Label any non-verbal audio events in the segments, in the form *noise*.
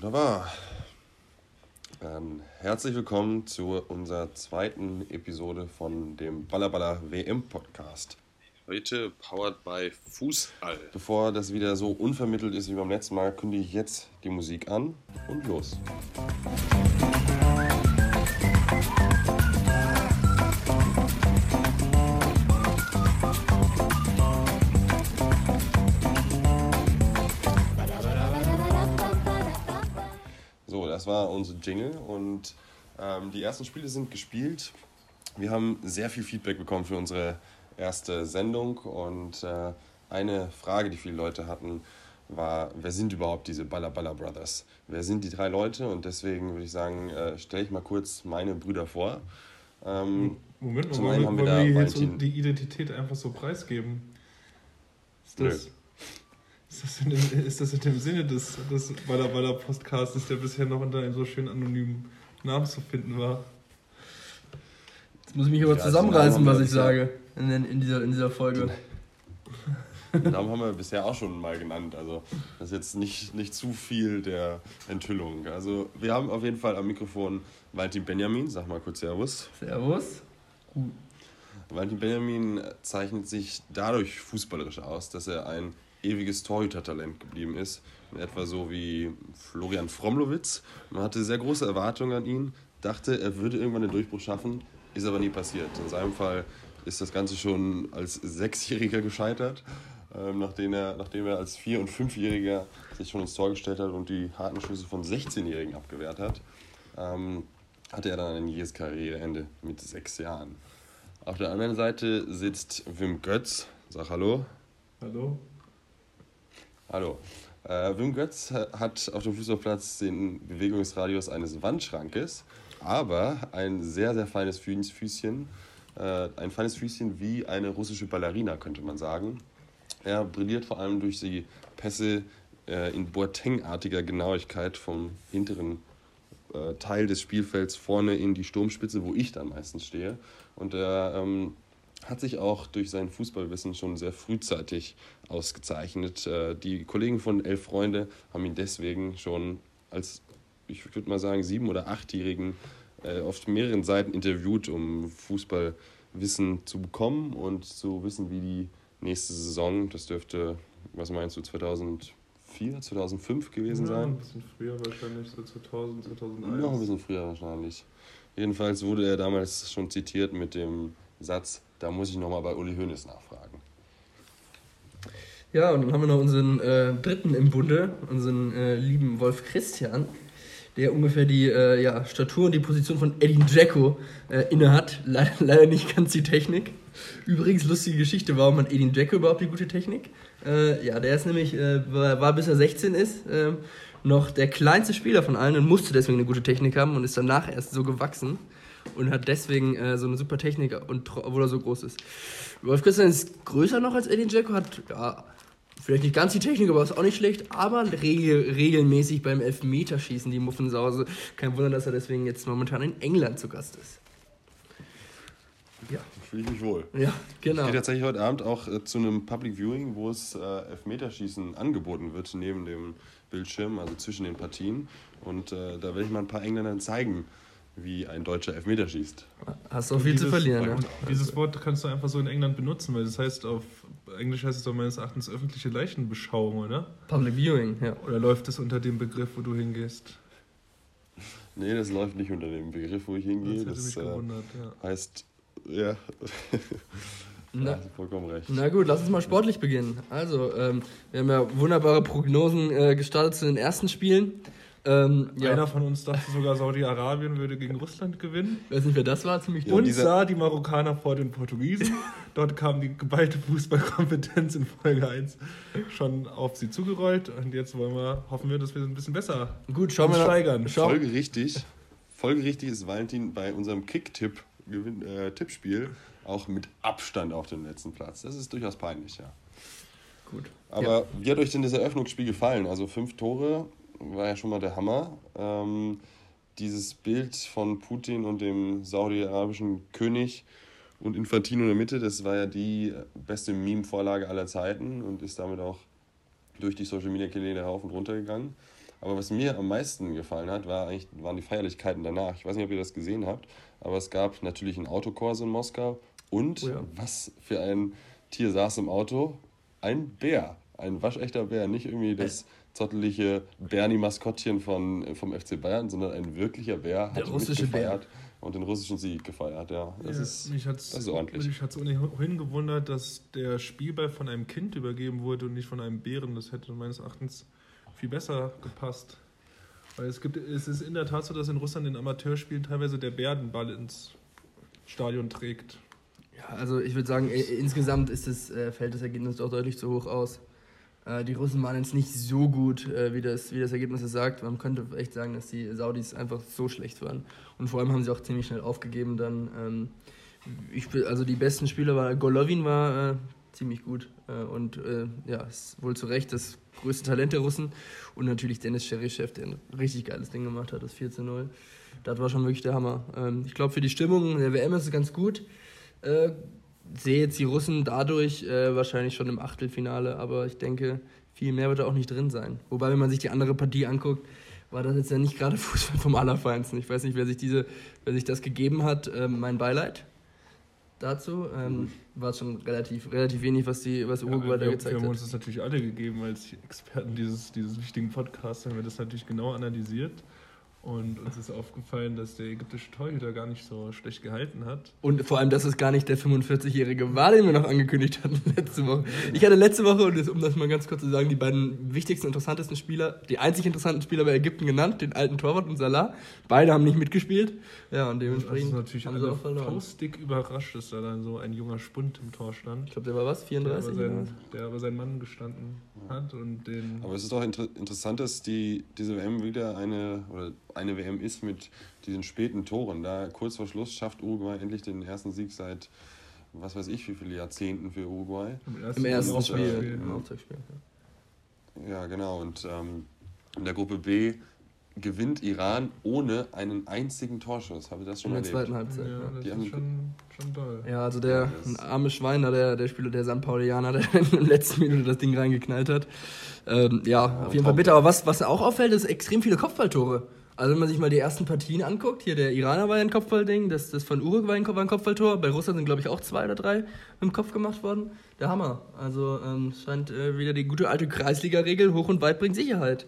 Wunderbar. Ähm, herzlich willkommen zu unserer zweiten Episode von dem Ballerballer WM Podcast. Heute powered by Fußball. Bevor das wieder so unvermittelt ist wie beim letzten Mal, kündige ich jetzt die Musik an und los. So, das war unser Jingle und ähm, die ersten Spiele sind gespielt. Wir haben sehr viel Feedback bekommen für unsere erste Sendung und äh, eine Frage, die viele Leute hatten, war, wer sind überhaupt diese Balla Balla Brothers? Wer sind die drei Leute? Und deswegen würde ich sagen, äh, stelle ich mal kurz meine Brüder vor. Ähm, Moment mal, wollen, wir- wir wir jetzt die Identität einfach so preisgeben? Ist Nö. Ist das, in, dem, ist das in dem Sinne des, des Baller Baller Podcasts, der bisher noch unter einem so schönen anonymen Namen zu finden war? Jetzt muss ich mich aber Ja, zusammenreißen, also was Namen ich sage in, den- in, dieser, in dieser Folge. *laughs* Den Namen haben wir bisher auch schon mal genannt. Also das ist jetzt nicht, nicht zu viel der Enthüllung. Also wir haben auf jeden Fall am Mikrofon Valentin Benjamin. Sag mal kurz Servus. Servus. Valentin Benjamin zeichnet sich dadurch fußballerisch aus, dass er ein ewiges Torhütertalent geblieben ist. Etwa so wie Florian Fromlowitz. Man hatte sehr große Erwartungen an ihn, dachte, er würde irgendwann den Durchbruch schaffen, ist aber nie passiert. In seinem Fall ist das Ganze schon als Sechsjähriger gescheitert, ähm, nachdem, er, nachdem er als Vier- und Fünfjähriger sich schon ins Tor gestellt hat und die harten Schüsse von 16-Jährigen abgewehrt hat. Ähm, hatte er dann ein jähes Karriereende mit sechs Jahren. Auf der anderen Seite sitzt Wim Götz. Sag Hallo. Hallo? Hallo. Äh, Wim Götz ha- hat auf dem Fußballplatz den Bewegungsradius eines Wandschrankes, aber ein sehr, sehr feines Füß- Füßchen. Äh, ein feines Füßchen wie eine russische Ballerina, könnte man sagen. Er brilliert vor allem durch die Pässe äh, in Boateng-artiger Genauigkeit vom hinteren äh, Teil des Spielfelds vorne in die Sturmspitze, wo ich dann meistens stehe. Und er ähm, hat sich auch durch sein Fußballwissen schon sehr frühzeitig ausgezeichnet. Äh, die Kollegen von Elf Freunde haben ihn deswegen schon als, ich würde mal sagen, sieben- oder achtjährigen äh, auf mehreren Seiten interviewt, um Fußballwissen zu bekommen und zu wissen, wie die nächste Saison, das dürfte, was meinst du, 2004, 2005 gewesen ja, sein? ein bisschen früher wahrscheinlich, so 2000, 2001. Noch ein bisschen früher wahrscheinlich. Jedenfalls wurde er damals schon zitiert mit dem Satz, da muss ich nochmal bei Uli Hoeneß nachfragen. Ja, und dann haben wir noch unseren äh, dritten im Bunde, unseren äh, lieben Wolf Christian, der ungefähr die äh, ja, Statur und die Position von Edin Dzeko äh, innehat. Leider, leider nicht ganz die Technik. Übrigens, lustige Geschichte, warum hat Edin Dzeko überhaupt die gute Technik? Äh, ja, der ist nämlich, äh, war, war bis er 16 ist, äh, noch der kleinste Spieler von allen und musste deswegen eine gute Technik haben und ist danach erst so gewachsen und hat deswegen äh, so eine super Technik, und, obwohl er so groß ist. Wolf Christian ist größer noch als Edin Dzeko, hat ja, vielleicht nicht ganz die Technik, aber ist auch nicht schlecht, aber regel, regelmäßig beim Elfmeterschießen die Muffensause. Kein Wunder, dass er deswegen jetzt momentan in England zu Gast ist. Ja, Fühle ich mich wohl. ja Ich genau. gehe tatsächlich heute Abend auch äh, zu einem Public Viewing, wo es äh, Elfmeterschießen angeboten wird, neben dem Bildschirm, also zwischen den Partien. Und äh, da werde ich mal ein paar Engländern zeigen, wie ein Deutscher Elfmeter schießt. Hast auch viel zu Dieses- verlieren, ja. Dieses Wort kannst du einfach so in England benutzen, weil das heißt auf Englisch heißt es doch meines Erachtens öffentliche Leichenbeschauung, oder? Public Viewing, ja. Oder läuft es unter dem Begriff, wo du hingehst? Nee, das läuft nicht unter dem Begriff, wo ich hingehe. Das hätte Das mich äh, gewundert, ja. heißt, ja, *laughs* Na, hast du vollkommen recht. Na gut, lass uns mal sportlich beginnen. Also, ähm, wir haben ja wunderbare Prognosen äh, gestartet zu den ersten Spielen. Ähm, ja, Einer von uns dachte sogar, Saudi-Arabien würde gegen Russland gewinnen. weiß nicht, wer das war, ziemlich Ja. Und dieser- sah die Marokkaner vor den Portugiesen. *laughs* Dort kam die geballte Fußballkompetenz in Folge 1 schon auf sie zugerollt. Und jetzt wollen wir, hoffen wir, dass wir ein bisschen besser Gut, schauen wir steigern. Schau, Folgerichtig, folgerichtig ist Valentin bei unserem Kick-Tipp Gewinn- äh, Tippspiel auch mit Abstand auf dem letzten Platz. Das ist durchaus peinlich, ja. gut. Aber wie hat euch denn das Eröffnungsspiel gefallen? Also fünf Tore war ja schon mal der Hammer. Ähm, dieses Bild von Putin und dem saudi-arabischen König und Infantino in der Mitte, das war ja die beste Meme-Vorlage aller Zeiten und ist damit auch durch die Social-Media-Kanäle rauf und runter gegangen. Aber was mir am meisten gefallen hat, war eigentlich, waren die Feierlichkeiten danach. Ich weiß nicht, ob ihr das gesehen habt, aber es gab natürlich einen Autokurs in Moskau und Oh ja. was für ein Tier saß im Auto? Ein Bär. Ein waschechter Bär. Nicht irgendwie das zottelige Bernie-Maskottchen von, vom FC Bayern, sondern ein wirklicher Bär Der hat russische Bär. mitgefeiert und den russischen Sieg gefeiert. Ja, das ja, ist, mich hat's, das ist ordentlich. Mich hat es ohnehin gewundert, dass der Spielball von einem Kind übergeben wurde und nicht von einem Bären. Das hätte meines Erachtens viel besser gepasst. Weil es gibt, es ist in der Tat so, dass in Russland in Amateurspielen teilweise der Bär den Ball ins Stadion trägt. Ja, also ich würde sagen, insgesamt ist das, äh, fällt das Ergebnis doch deutlich zu hoch aus. Äh, die Russen waren jetzt nicht so gut, äh, wie, das, wie das Ergebnis es sagt. Man könnte echt sagen, dass die Saudis einfach so schlecht waren. Und vor allem haben sie auch ziemlich schnell aufgegeben. Dann, ähm, ich, also die besten Spieler war, Golovin war äh, ziemlich gut. Äh, und ja, ist wohl zu Recht das größte Talent der Russen. Und natürlich Dennis Cheryshev, der ein richtig geiles Ding gemacht hat, das 4 zu 0. Das war schon wirklich der Hammer. Ähm, ich glaube, für die Stimmung der WM ist es ganz gut. Sehe jetzt die Russen dadurch äh, wahrscheinlich schon im Achtelfinale, aber ich denke, viel mehr wird da auch nicht drin sein. Wobei, wenn man sich die andere Partie anguckt, war das jetzt ja nicht gerade *laughs* Fußball vom Allerfeinsten. Ich weiß nicht, wer sich, diese, wer sich das gegeben hat. Ähm, mein Beileid dazu. Ähm, war schon relativ, relativ wenig, was, die, was Uruguay da wir, wir gezeigt haben uns hat. das natürlich alle gegeben als Experten dieses, dieses wichtigen Podcasts, haben wir das natürlich genau analysiert. Und uns ist aufgefallen, dass der ägyptische Torhüter gar nicht so schlecht gehalten hat. Und vor allem, dass es gar nicht der 45-Jährige war, den wir noch angekündigt hatten *laughs* letzte Woche. Ich hatte letzte Woche, und das, um das mal ganz kurz zu sagen, die beiden wichtigsten, interessantesten Spieler, die einzig interessanten Spieler bei Ägypten genannt, den alten Torwart und Salah. Beide haben nicht mitgespielt. Ja, und Das dementsprechend ist natürlich haben sie auch verloren. faustdick überrascht, dass da dann so ein junger Spund im Tor stand. Ich glaube, der war was? Der aber, 34? sein, der aber sein Mann gestanden hat und den. Aber es ist auch inter interessant, dass die, diese WM wieder eine, oder eine WM ist mit diesen späten Toren. Da kurz vor Schluss schafft Uruguay endlich den ersten Sieg seit, was weiß ich, wie viele Jahrzehnten für Uruguay. Im ersten Spiel. Im ja. Auftaktspiel. ja. Ja, genau. Und ähm, in der Gruppe B gewinnt Iran ohne einen einzigen Torschuss. Habe ich das schon In der erlebt? zweiten Halbzeit. Ja, Ja. das Die ist haben- schon, schon toll. Ja, also der Ja, arme Schweiner, der, der Spieler, der San Paulianer, *laughs* der in der letzten Minute das Ding reingeknallt hat. Ähm, ja, auf jeden Fall bitter. Aber was, was auch auffällt, ist extrem viele Kopfballtore. Also wenn man sich mal die ersten Partien anguckt, hier der Iraner war ja ein Kopfballding, das, das von Uruguay war ein Kopfballtor, bei Russland sind glaube ich auch zwei oder drei im Kopf gemacht worden. Der Hammer. Also ähm, scheint äh, wieder die gute alte Kreisliga-Regel, hoch und weit bringt Sicherheit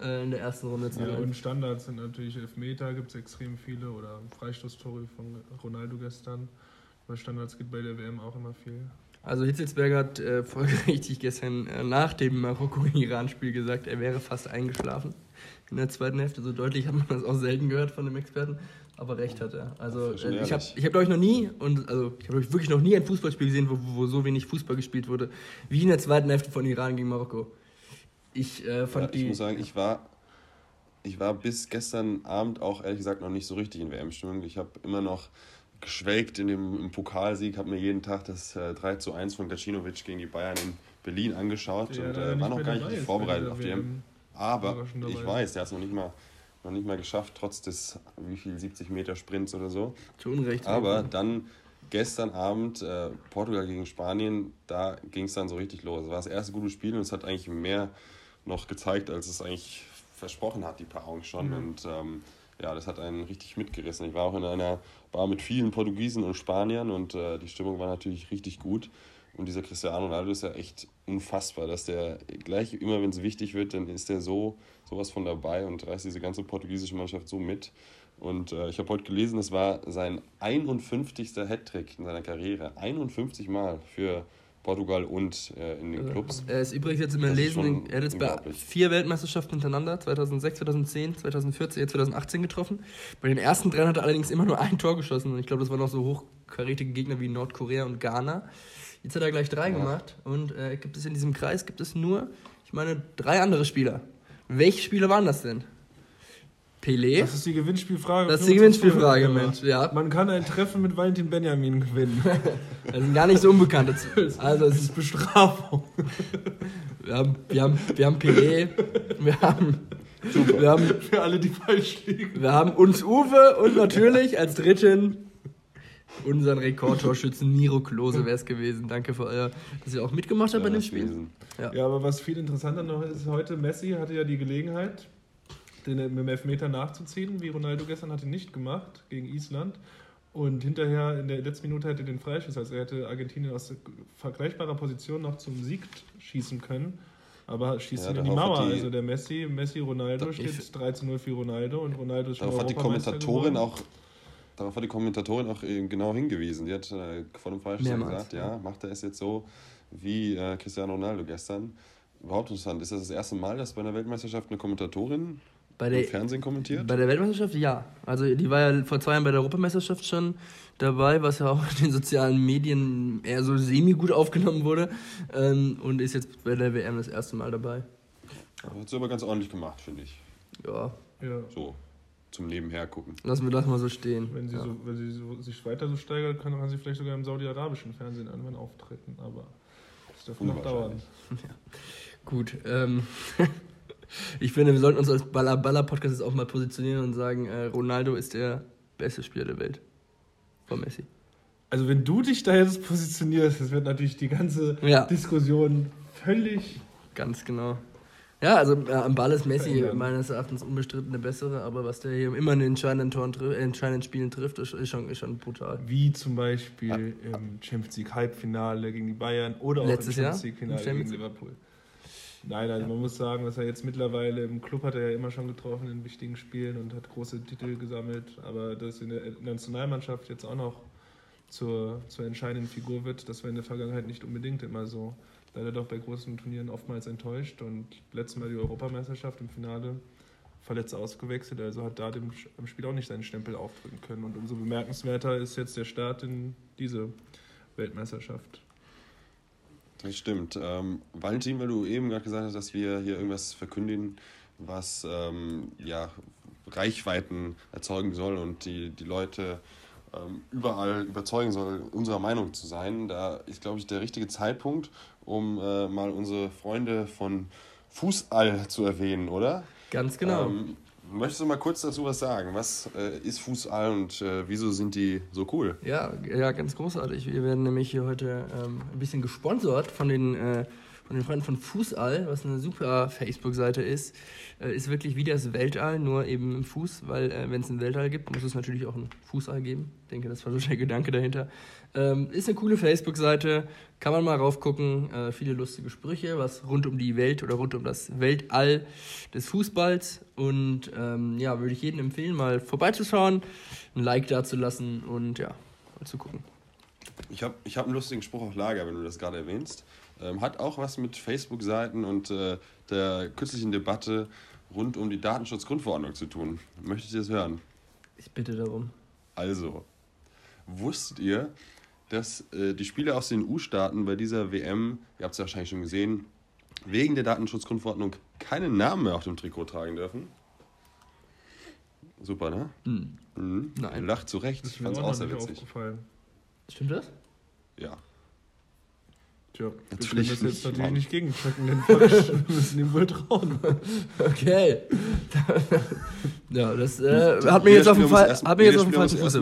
äh, in der ersten Runde zu Ja, sein. und Standards sind natürlich Elfmeter, gibt es extrem viele oder Freistoßtore von Ronaldo gestern. Bei Standards geht bei der WM auch immer viel. Also Hitzelsberger hat äh, *laughs* folgerichtig gestern äh, nach dem Marokko-Iran-Spiel gesagt, er wäre fast eingeschlafen in der zweiten Hälfte. So deutlich hat man das auch selten gehört von dem Experten, aber recht hat er. Also äh, ich habe, ehrlich. ich hab, glaube ich noch nie und also ich habe wirklich noch nie ein Fußballspiel gesehen, wo, wo so wenig Fußball gespielt wurde, wie in der zweiten Hälfte von Iran gegen Marokko. Ich äh, fand Ja, ich die. muss sagen, ich war, ich war bis gestern Abend auch ehrlich gesagt noch nicht so richtig in WM-Stimmung. Ich habe immer noch geschwelgt in dem im Pokalsieg, habe mir jeden Tag das äh, 3 zu 1 von Gacinovic gegen die Bayern in Berlin angeschaut Der und äh, war noch gar nicht dabei vorbereitet auf die WM. Aber ich weiß, der hat es noch nicht mal noch nicht mal geschafft, trotz des wie viel 70 Meter Sprints oder so. Zu Unrecht. Aber dann gestern Abend äh, Portugal gegen Spanien, da ging es dann so richtig los. Es war das erste gute Spiel und es hat eigentlich mehr noch gezeigt, als es eigentlich versprochen hat, die Paarung schon. Mhm. Und ähm, ja, das hat einen richtig mitgerissen. Ich war auch in einer Bar mit vielen Portugiesen und Spaniern und äh, die Stimmung war natürlich richtig gut. Und dieser Cristiano Ronaldo ist ja echt unfassbar, dass der gleich immer, wenn es wichtig wird, dann ist der so sowas von dabei und reißt diese ganze portugiesische Mannschaft so mit. Und äh, ich habe heute gelesen, es war sein 51. Hattrick in seiner Karriere. 51 Mal für Portugal und äh, in den Clubs. Er ist übrigens jetzt immer lesen, er hat jetzt bei vier Weltmeisterschaften hintereinander, 2006, 2010, 2014, jetzt 2018 getroffen. Bei den ersten drei hat er allerdings immer nur ein Tor geschossen und ich glaube, das waren noch so hochkarätige Gegner wie Nordkorea und Ghana. Jetzt hat er gleich drei Ja. gemacht und äh, gibt es in diesem Kreis gibt es nur, ich meine, drei andere Spieler. Welche Spieler waren das denn? Pelé? Das ist die Gewinnspielfrage. Das ist die Gewinnspielfrage. Mensch. Ja, Man kann ein Treffen mit Valentin Benjamin gewinnen. *laughs* das sind gar nicht so unbekannte. *laughs* Also es ist Bestrafung. *laughs* wir haben, wir haben, wir haben Pelé, wir haben, wir haben Für alle, die falsch liegen. Wir haben uns Uwe und natürlich als dritten unseren Rekordtorschützen Miro Klose wäre es gewesen. Danke für euer, dass ihr auch mitgemacht habt bei dem Spiel. gewesen. Ja, aber was viel interessanter noch ist, heute Messi hatte ja die Gelegenheit, den mit dem Elfmeter nachzuziehen, wie Ronaldo gestern hat ihn nicht gemacht gegen Island. Und hinterher in der letzten Minute hätte er den Freischuss, also er hätte Argentinien aus vergleichbarer Position noch zum Sieg schießen können. Aber schießt Ja, ihn in die Mauer. die- Also der Messi, Messi Ronaldo Da- steht ich- 3 zu 0 für Ronaldo und Ronaldo ist schon Darauf hat die Kommentatorin geworden. auch, darauf hat die Kommentatorin auch äh, genau hingewiesen. Die hat äh, vor dem Mehrmals, gesagt, ja, macht er es jetzt so wie äh, Cristiano Ronaldo gestern. Überhaupt interessant. Ist das das erste Mal, dass bei einer Weltmeisterschaft eine Kommentatorin Bei im der, Fernsehen kommentiert? bei der Weltmeisterschaft ja. Also die war ja vor zwei Jahren bei der Europameisterschaft schon dabei, was ja auch in den sozialen Medien eher so semi-gut aufgenommen wurde. Ähm, und ist jetzt bei der WM das erste Mal dabei. Hat sie aber ganz ordentlich gemacht, finde ich. Ja, Ja. So, zum Nebenher gucken. lassen wir das mal so stehen. Wenn sie, ja. so, wenn sie so, sich weiter so steigert, kann, kann sie vielleicht sogar im saudi-arabischen Fernsehen irgendwann auftreten. Aber das dürfte noch dauern. Unwahrscheinlich. Gut, ähm, *laughs* ich finde, wir sollten uns als Baller-Baller-Podcast jetzt auch mal positionieren und sagen, äh, Ronaldo ist der beste Spieler der Welt. Vor Messi. Also wenn du dich da jetzt positionierst, das wird natürlich die ganze Ja. Diskussion völlig... Ganz genau. Ja, also äh, am Ball ist Messi Verändern. meines Erachtens unbestritten der bessere, aber was der hier immer in entscheidenden, Toren tri- äh, entscheidenden Spielen trifft, ist, ist, schon, ist schon brutal. Wie zum Beispiel im Champions League Halbfinale gegen die Bayern oder auch Letztes im? Champions League Finale Champions- gegen Liverpool. Nein, also man muss sagen, dass er jetzt mittlerweile im Club hat er ja immer schon getroffen in wichtigen Spielen und hat große Titel gesammelt, aber dass in der Nationalmannschaft jetzt auch noch zur, zur entscheidenden Figur wird, das war in der Vergangenheit nicht unbedingt immer so. Leider doch bei großen Turnieren oftmals enttäuscht und letztes Mal die Europameisterschaft im Finale verletzt ausgewechselt, also hat da dem, im Spiel auch nicht seinen Stempel aufdrücken können. Und umso bemerkenswerter ist jetzt der Start in diese Weltmeisterschaft. Das stimmt. Ähm, Valentin, weil du eben gerade gesagt hast, dass wir hier irgendwas verkündigen, was ähm, ja, Reichweiten erzeugen soll und die, die Leute überall überzeugen soll, unserer Meinung zu sein. Da ist, glaube ich, der richtige Zeitpunkt, um äh, mal unsere Freunde von Fußall zu erwähnen, oder? Ganz genau. Ähm, möchtest du mal kurz dazu was sagen? Was äh, ist Fußall und äh, wieso sind die so cool? Ja, ja, ganz großartig. Wir werden nämlich hier heute ähm, ein bisschen gesponsert von den, äh, von den Freunden von Fußall, was eine super Facebook-Seite ist. Äh, ist wirklich wie das Weltall, nur eben im Fuß, weil äh, wenn es ein Weltall gibt, muss es natürlich auch ein Fußall geben. Ich denke, das war so der *laughs* Gedanke dahinter. Ähm, ist eine coole Facebook-Seite, kann man mal raufgucken. Äh, viele lustige Sprüche, was rund um die Welt oder rund um das Weltall des Fußballs. Und ähm, ja, würde ich jedem empfehlen, mal vorbeizuschauen, ein Like dazulassen und ja, mal zu gucken. Ich habe ich hab einen lustigen Spruch auf Lager, wenn du das gerade erwähnst. Ähm, hat auch was mit Facebook-Seiten und äh, der kürzlichen Debatte rund um die Datenschutzgrundverordnung zu tun. Möchtet ihr das hören? Ich bitte darum. Also, wusstet ihr, dass äh, die Spieler aus den EU-Staaten bei dieser WM, ihr habt es ja wahrscheinlich schon gesehen, wegen der Datenschutzgrundverordnung keinen Namen mehr auf dem Trikot tragen dürfen? Super, ne? Hm. Mhm. Nein. Lacht zu Recht, ich mir fand's auch sehr witzig. Stimmt das? Ja. Tja, wir Natürlich können das jetzt nicht, natürlich Mann. nicht gegenchecken, denn *laughs* wir müssen ihm wohl trauen. Okay. ja, das äh, Jeder hat mir jetzt auf muss Fall, hat mir jetzt jeder auf dem Spieler falschen muss Fuß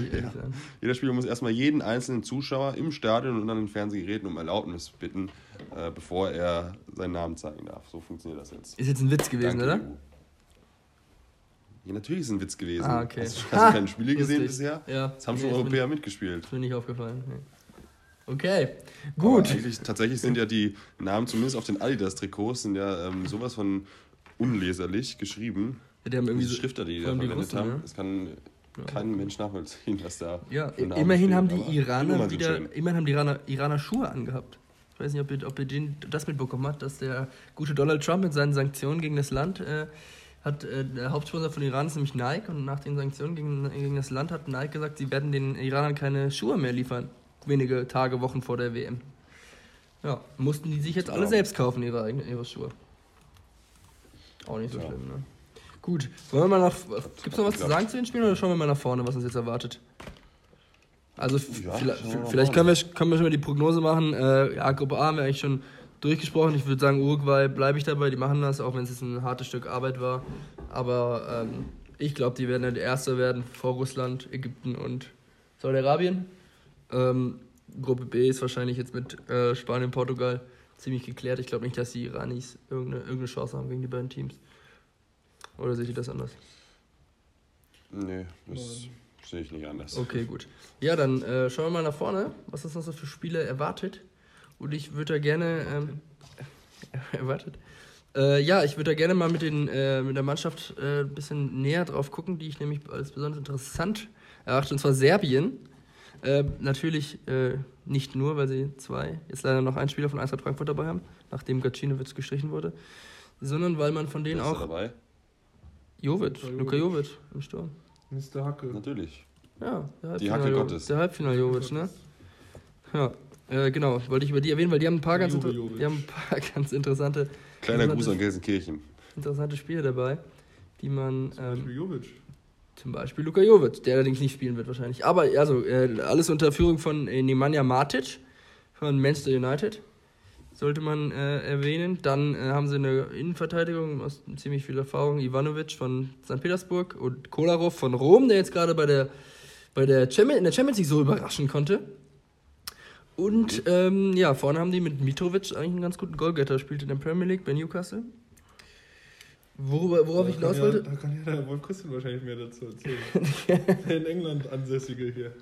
ich ehrlich Ja. sagen. Jeder Spieler muss erstmal jeden einzelnen Zuschauer im Stadion und an den Fernsehgeräten um Erlaubnis bitten, äh, bevor er seinen Namen zeigen darf. So funktioniert das jetzt. Ist jetzt ein Witz gewesen, Danke, oder? Ja, natürlich ist es ein Witz gewesen. Ah, okay. Hast, du- hast du keine *laughs* Spiele gesehen Lustig. bisher? Ja. Das haben Nee, schon Europäer mitgespielt. Ist mir nicht aufgefallen. Nee. Okay, gut. tatsächlich sind ja die Namen, zumindest auf den Adidas-Trikots, sind ja ähm, sowas von unleserlich geschrieben. Die haben irgendwie Diese Schrifter, die die da verwendet Russen, haben. ne? Das kann kein Mensch nachvollziehen, was da Ja, immerhin haben die Iraner wieder, schön. immerhin haben die Iraner, Iraner Schuhe angehabt. Ich weiß nicht, ob ihr, ob ihr den, das mitbekommen habt, dass der gute Donald Trump mit seinen Sanktionen gegen das Land äh, hat, äh, der Hauptsponsor von Iran ist nämlich Nike und nach den Sanktionen gegen, gegen das Land hat Nike gesagt, sie werden den Iranern keine Schuhe mehr liefern. Wenige Tage, Wochen vor der WM. Ja, mussten die sich jetzt alle Ja. selbst kaufen, ihre, eigenen- ihre Schuhe. Auch nicht so Ja. schlimm, ne? Gut, wollen wir mal nach. Gibt es noch was zu sagen zu den Spielen oder schauen wir mal nach vorne, was uns jetzt erwartet? Also, Ja, vielleicht, können, wir, können wir schon mal die Prognose machen. Äh, ja, Gruppe A haben wir eigentlich schon durchgesprochen. Ich würde sagen, Uruguay bleibe ich dabei, die machen das, auch wenn es jetzt ein hartes Stück Arbeit war. Aber ähm, ich glaube, die werden dann der Erste werden vor Russland, Ägypten und Saudi-Arabien. Ähm, Gruppe B ist wahrscheinlich jetzt mit äh, Spanien, Portugal ziemlich geklärt. Ich glaube nicht, dass die Iranis irgendeine, irgendeine Chance haben gegen die beiden Teams. Oder seht ihr das anders? Nee, das sehe ich nicht anders. Okay, gut. Ja, dann äh, schauen wir mal nach vorne, was uns noch so für Spiele erwartet. Und ich würde da gerne. Ähm, *laughs* erwartet? Äh, ja, ich würde da gerne mal mit, den, äh, mit der Mannschaft äh, ein bisschen näher drauf gucken, die ich nämlich als besonders interessant erachte, und zwar Serbien. Äh, natürlich äh, nicht nur, weil sie zwei, jetzt leider noch einen Spieler von Eintracht Frankfurt dabei haben, nachdem Gacinovic gestrichen wurde, sondern weil man von denen Wer ist da auch. dabei? Jovic, Luka Luka Jovic. Im Sturm. Mr. Hacke. Natürlich. Ja, der Die Halbfinal- Hacke Gottes. Der Halbfinal Jovic, ne? Ja, äh, genau, wollte ich über die erwähnen, weil die haben ein paar, ganz, inter die haben ein paar *laughs* ganz interessante, Kleiner Gruß an Gelsenkirchen. interessante Spiele dabei, die man Zum ähm, Beispiel Jovic. Zum Beispiel Luka Jovic, der allerdings nicht spielen wird wahrscheinlich. Aber also äh, alles unter Führung von äh, Nemanja Matic von Manchester United sollte man äh, erwähnen. Dann äh, haben sie eine Innenverteidigung aus ziemlich viel Erfahrung. Ivanovic von St. Petersburg und Kolarov von Rom, der jetzt gerade bei der, bei der Champions, in der Champions League so überraschen konnte. Und ähm, ja, vorne haben die mit Mitrovic eigentlich einen ganz guten Goalgetter, spielt in der Premier League bei Newcastle. Worüber, worauf Da ich hinaus wollte. Ja, da kann ja der Wolf Christian wahrscheinlich mehr dazu erzählen. *laughs* der in England ansässige hier.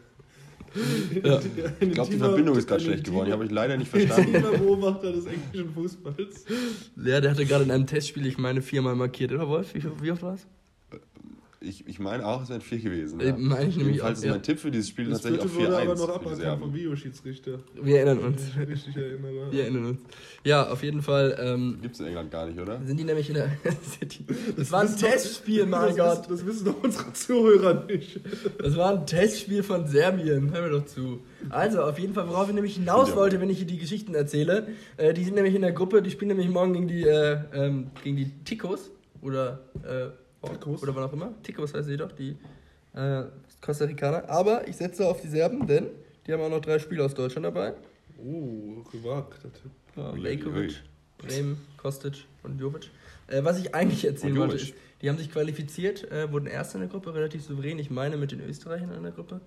Ja. *laughs* Ich glaube, die Verbindung ist gerade schlecht geworden. Die habe ich leider nicht verstanden. Intimer Beobachter des englischen Fußballs. Ja, der hatte gerade in einem Testspiel, ich meine, viermal markiert, oder Wolf? Wie, wie oft war es? Ich, ich meine auch, es wären vier gewesen. Ja. meine ich nämlich Jedenfalls auch, ist ja. mein Tipp für dieses Spiel Das tatsächlich auch 4-1. wurde aber noch Serben. vom Videoschiedsrichter. Wir erinnern *laughs* Wenn uns. ich mich erinnere. Wir erinnern uns. Ja, auf jeden Fall ähm, Gibt es in England gar nicht, oder? sind die nämlich in der. *laughs* das war ein Testspiel, mein das Gott. Das wissen doch unsere Zuhörer nicht. Das war ein Testspiel von Serbien. Hör mir doch zu. Also, auf jeden Fall, worauf ich nämlich hinaus Ja. wollte, wenn ich hier die Geschichten erzähle. Äh, die sind nämlich in der Gruppe, die spielen nämlich morgen gegen die, äh, ähm, gegen die Ticos. Oder, äh, Ticos? oder wann auch immer. Ticos heißt sie doch, die äh, Costa Ricaner. Aber ich setze auf die Serben, denn die haben auch noch drei Spieler aus Deutschland dabei. Oh, gewagter Tipp. Ja, Lejkovic. Bremen, Kostic und Jovic. Äh, was ich eigentlich erzählen wollte, ist, die haben sich qualifiziert, äh, wurden Erster in der Gruppe, relativ souverän. Ich meine mit den Österreichern in der Gruppe.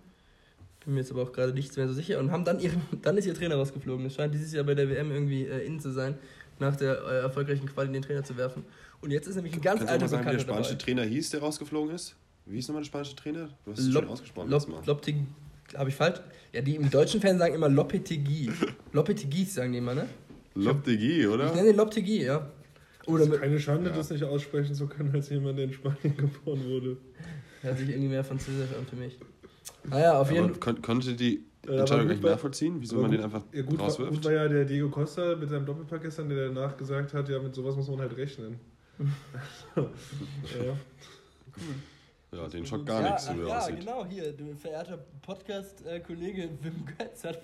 Bin mir jetzt aber auch gerade nichts mehr so sicher. Und haben dann ihren, *laughs* dann ist ihr Trainer rausgeflogen. Es scheint dieses Jahr bei der WM irgendwie äh, innen zu sein, nach der äh, erfolgreichen Quali den Trainer zu werfen. Und jetzt ist nämlich ein ganz Kannst alter sagen, wie der Bekannter spanische dabei. Trainer hieß, der rausgeflogen ist? Wie hieß nochmal der spanische Trainer? Du hast es Lop- schon ausgesprochen. Lop-. Lopteg- Habe ich falsch? Ja, die im deutschen Fan sagen immer Lopetegui. *laughs* Lopetegui sagen die immer, ne? Loptegui, Ich oder? nenne den Lopetegui, ja. Oder ist mit, keine Schande, Ja. das nicht aussprechen zu können, als jemand, der in Spanien *laughs* geboren wurde. Hört sich irgendwie mehr französisch an für mich. Naja, auf jeden Fall. kon konnte die aber Entscheidung war- nachvollziehen, wieso man gut- den einfach Ja, gut, war, gut rauswirft? war ja der Diego Costa mit seinem Doppelpack gestern, der danach gesagt hat, ja, mit sowas muss man halt rechnen. Ja. Ja, den schockt gar nichts, so wie er ja, aussieht. genau, hier, du verehrter Podcast-Kollege Wim Götz hat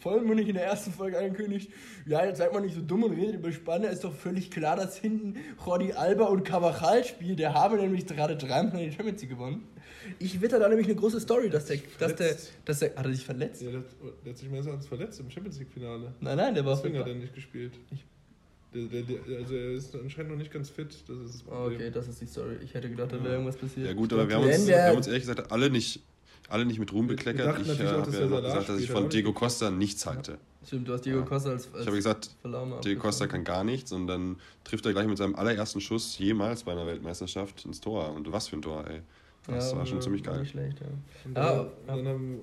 vollmundig in der ersten Folge angekündigt, ja, jetzt seid mal nicht so dumm und redet über Spanne, ist doch völlig klar, dass hinten Jordi Alba und Cavajal spielen, der habe nämlich gerade dreimal die Champions League gewonnen. Ich witter da nämlich eine große Story, dass der, dass der, dass der, hat er sich verletzt? ja der, hat- der hat sich meines Erachtens verletzt im Champions League-Finale. Nein, nein, der war Deswegen hat er nicht gespielt. Ich- Der, der, der, also er ist anscheinend noch nicht ganz fit, das ist das Problem. Okay, das ist die Story. Ich hätte gedacht, da wäre Ja. irgendwas passiert. Ja gut, aber wir haben, uns, wir haben uns ehrlich gesagt alle nicht, alle nicht mit Ruhm Wir- wir bekleckert. dachten Ich äh, habe ja gesagt, dass ich von Diego. Costa nichts halte. Stimmt, du hast Diego Ja. Costa als, als Ich habe gesagt, Verlaumer Diego Costa kann gar nichts und dann trifft er gleich mit seinem allerersten Schuss jemals bei einer Weltmeisterschaft ins Tor. Und was für ein Tor, ey. Das Ja, war schon ja, ziemlich geil. nicht schlecht, ja. Und Ah, dann, dann haben